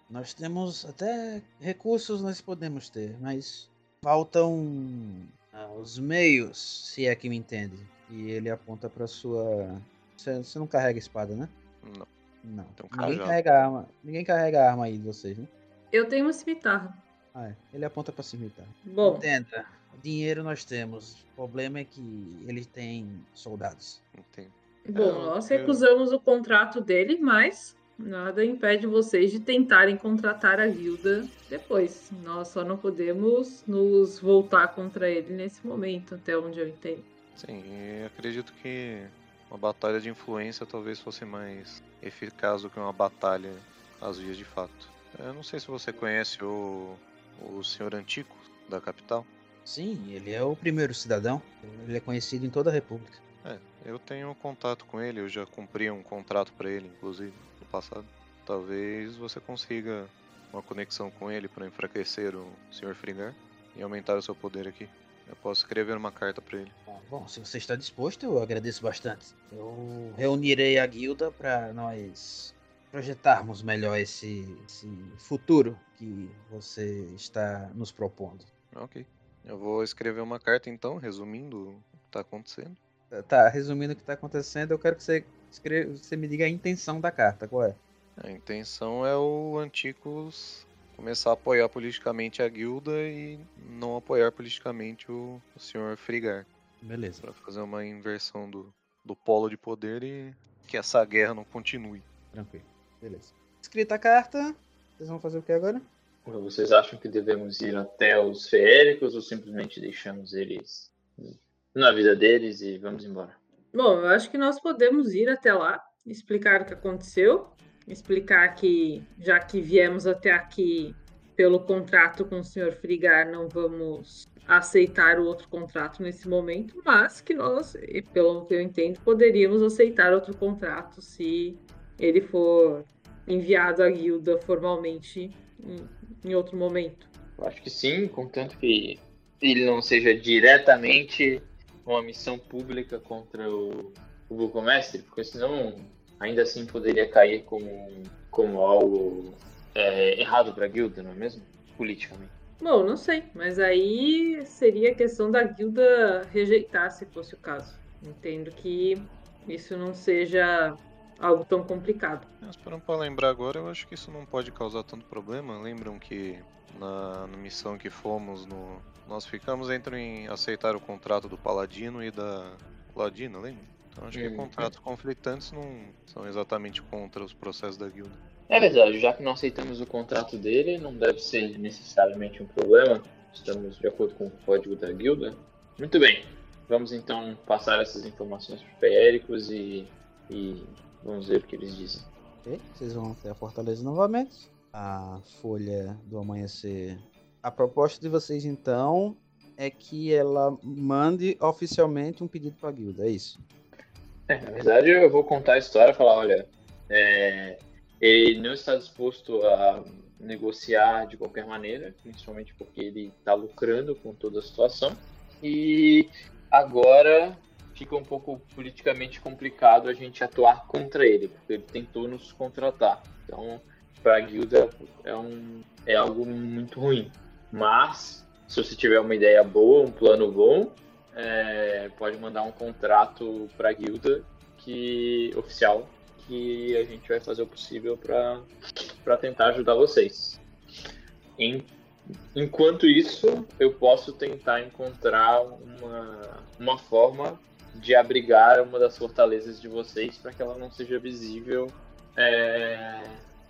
nós temos até recursos nós podemos ter, mas faltam ah, os meios, se é que me entende. E ele aponta para sua. Você, não carrega espada, né? Não. Não. Um Ninguém cajado. carrega arma. Ninguém carrega arma aí de vocês, né? Eu tenho uma cimitarra. Ah, é. Ele aponta para cimitarra. Bom, Entenda. Dinheiro nós temos. O problema é que ele tem soldados. Entendo. bom, eu- nós recusamos o contrato dele, mas nada impede vocês de tentarem contratar a guilda depois. Nós só não podemos nos voltar contra ele nesse momento, até onde eu entendo. Sim, e acredito que uma batalha de influência talvez fosse mais eficaz do que uma batalha às vias de fato. Eu não sei se você conhece o, o senhor Antico da capital. Sim, ele é o primeiro cidadão. Ele é conhecido em toda a República. É, eu tenho contato com ele, eu já cumpri um contrato para ele, inclusive, no passado. Talvez você consiga uma conexão com ele para enfraquecer o Sr. Frigar e aumentar o seu poder aqui. Eu posso escrever uma carta para ele. Bom, bom, se você está disposto, eu agradeço bastante. Eu reunirei a guilda para nós projetarmos melhor esse, esse futuro que você está nos propondo. Ok. Eu vou escrever uma carta então, resumindo o que está acontecendo. Tá, resumindo o que está acontecendo, eu quero que você, escreva, você me diga a intenção da carta, qual é? A intenção é o Anticos começar a apoiar politicamente a guilda e não apoiar politicamente o, o Sr. Frigar. Beleza. Para fazer uma inversão do, do polo de poder e que essa guerra não continue. Tranquilo. Beleza. Escrita a carta, vocês vão fazer o que agora? Vocês acham que devemos ir até os feéricos ou simplesmente deixamos eles na vida deles e vamos embora? Bom, eu acho que nós podemos ir até lá, explicar o que aconteceu, explicar que, já que viemos até aqui pelo contrato com o Sr. Frigar, não vamos aceitar o outro contrato nesse momento, mas que nós, pelo que eu entendo, poderíamos aceitar outro contrato se ele for enviado à guilda formalmente em, outro momento. Eu acho que sim, contanto que ele não seja diretamente uma missão pública contra o, o burgomestre, porque senão ainda assim poderia cair como, como algo é, errado para a guilda, não é mesmo? Politicamente. Bom, não sei, mas aí seria questão da guilda rejeitar se fosse o caso. Entendo que isso não seja algo tão complicado. Mas para para lembrar agora, eu acho que isso não pode causar tanto problema. Lembram que na, na missão que fomos, no, nós ficamos entre em aceitar o contrato do Paladino e da Ladina, lembra? Então acho que Hum. contratos conflitantes não são exatamente contra os processos da guilda. É verdade, já que não aceitamos o contrato dele, não deve ser necessariamente um problema. Estamos de acordo com o código da guilda. Muito bem, vamos então passar essas informações para os feéricos e, e vamos ver o que eles dizem. Ok, vocês vão até a fortaleza novamente. A folha do amanhecer. A proposta de vocês então é que ela mande oficialmente um pedido para a guilda, é isso? É, na verdade, eu vou contar a história e falar: olha, é, ele não está disposto a negociar de qualquer maneira, principalmente porque ele está lucrando com toda a situação. E agora fica um pouco politicamente complicado a gente atuar contra ele, porque ele tentou nos contratar. Então, para a guilda é, um, é algo muito ruim. Mas, se você tiver uma ideia boa, um plano bom, é, pode mandar um contrato para a guilda que oficial que a gente vai fazer o possível para tentar ajudar vocês. Em- enquanto isso, eu posso tentar encontrar uma, uma forma de abrigar uma das fortalezas de vocês para que ela não seja visível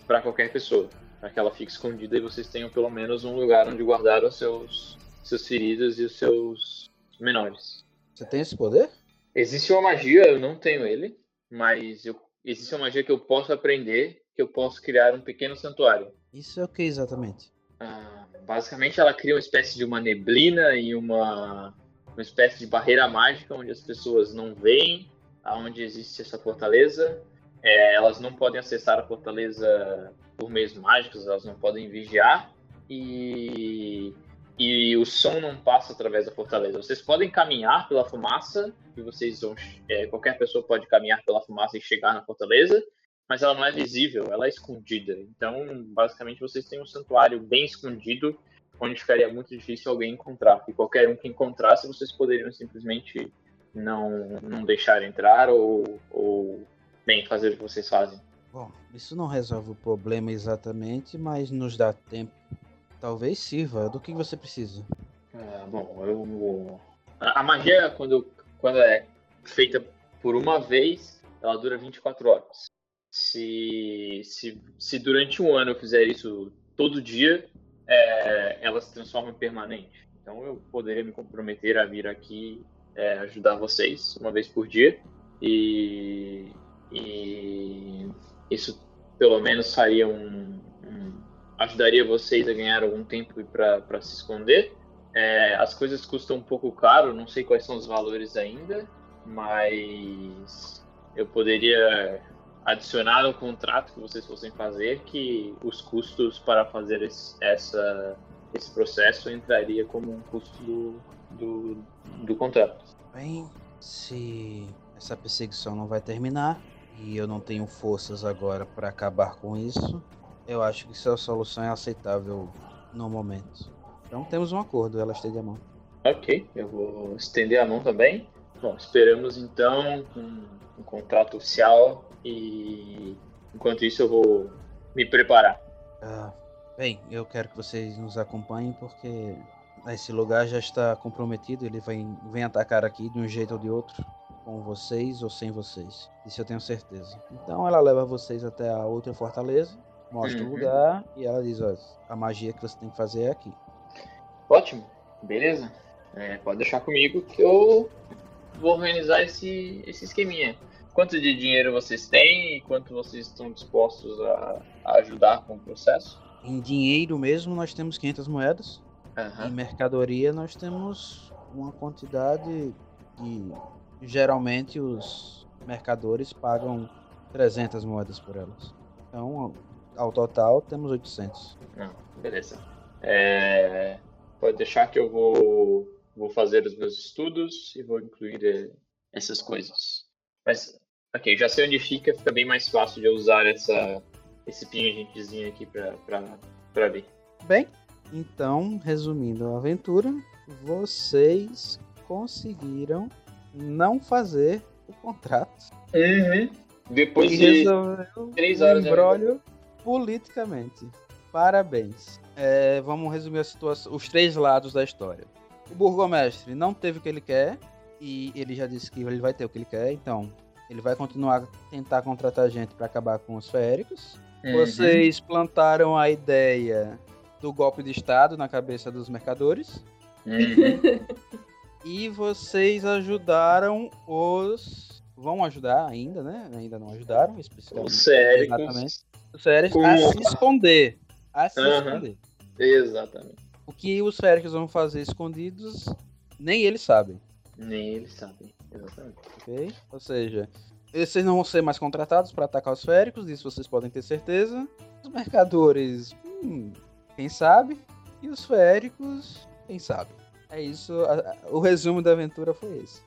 para qualquer pessoa, para que ela fique escondida e vocês tenham pelo menos um lugar onde guardar os seus seus feridos e os seus menores. Você tem esse poder? Existe uma magia, eu não tenho ele, mas eu, existe uma magia que eu posso aprender, que eu posso criar um pequeno santuário. Isso é o que exatamente? Ah, basicamente, ela cria uma espécie de uma neblina e uma, uma espécie de barreira mágica onde as pessoas não veem aonde existe essa fortaleza. É, elas não podem acessar a fortaleza por meios mágicos, elas não podem vigiar e, e o som não passa através da fortaleza. Vocês podem caminhar pela fumaça e vocês vão, é, qualquer pessoa pode caminhar pela fumaça e chegar na fortaleza, mas ela não é visível, ela é escondida. Então, basicamente, vocês têm um santuário bem escondido, onde ficaria muito difícil alguém encontrar. E qualquer um que encontrasse, vocês poderiam simplesmente não, não deixar entrar ou, ou, bem, fazer o que vocês fazem. Bom, isso não resolve o problema exatamente, mas nos dá tempo. Talvez sirva. Do que você precisa? Ah, bom, eu. A a magia, quando, quando é feita por uma vez, ela dura 24 horas. Se, se, se durante um ano eu fizer isso todo dia, é, ela se transforma em permanente. Então eu poderia me comprometer a vir aqui é, ajudar vocês uma vez por dia. E, e isso pelo menos faria um, um- ajudaria vocês a ganhar algum tempo para se esconder. É, as coisas custam um pouco caro, não sei quais são os valores ainda, mas eu poderia adicionar no contrato que vocês fossem fazer que os custos para fazer esse, essa, esse processo entraria como um custo do, do, do contrato. Bem, se essa perseguição não vai terminar e eu não tenho forças agora para acabar com isso, eu acho que sua solução é aceitável no momento. Então temos um acordo, ela estende a mão. Ok, eu vou estender a mão também. Bom, esperamos então um, um contrato oficial e enquanto isso eu vou me preparar. Ah, bem, eu quero que vocês nos acompanhem porque esse lugar já está comprometido, ele vem, vem atacar aqui de um jeito ou de outro, com vocês ou sem vocês. Isso eu tenho certeza. Então ela leva vocês até a outra fortaleza, mostra o Uhum. lugar e ela diz, ó, a magia que você tem que fazer é aqui. Ótimo, beleza? É, pode deixar comigo que eu vou organizar esse, esse esqueminha. Quanto de dinheiro vocês têm e quanto vocês estão dispostos a, a ajudar com o processo? Em dinheiro mesmo nós temos 500 moedas. Em Aham. mercadoria nós temos uma quantidade que geralmente os mercadores pagam 300 moedas por elas. Então, ao total temos 800. Não, beleza. É, pode deixar que eu vou, vou fazer os meus estudos e vou incluir eh, essas coisas. Mas Ok, já sei onde fica, fica bem mais fácil de eu usar essa, esse pingentezinho aqui pra, pra, pra ver. Bem, então, resumindo a aventura, vocês conseguiram não fazer o contrato Depois e de três horas de embrólio politicamente. Parabéns. É, vamos resumir a situação, os três lados da história. O burgomestre não teve o que ele quer e ele já disse que ele vai ter o que ele quer, então ele vai continuar tentar contratar gente para acabar com os féricos. Uhum. Vocês plantaram a ideia do golpe de estado na cabeça dos mercadores Uhum. e vocês ajudaram os vão ajudar ainda, né? Ainda não ajudaram especificamente. Os. Exatamente. Os féricos Com- a se esconder, a se Aham. esconder. Exatamente. O que os féricos vão fazer escondidos, nem eles sabem, Nem eles sabem. Exatamente. ok? Ou seja, vocês não vão ser mais contratados para atacar os féricos, disso vocês podem ter certeza. Os mercadores, hum, quem sabe? E os féricos, quem sabe? É isso, a- a- o resumo da aventura foi esse.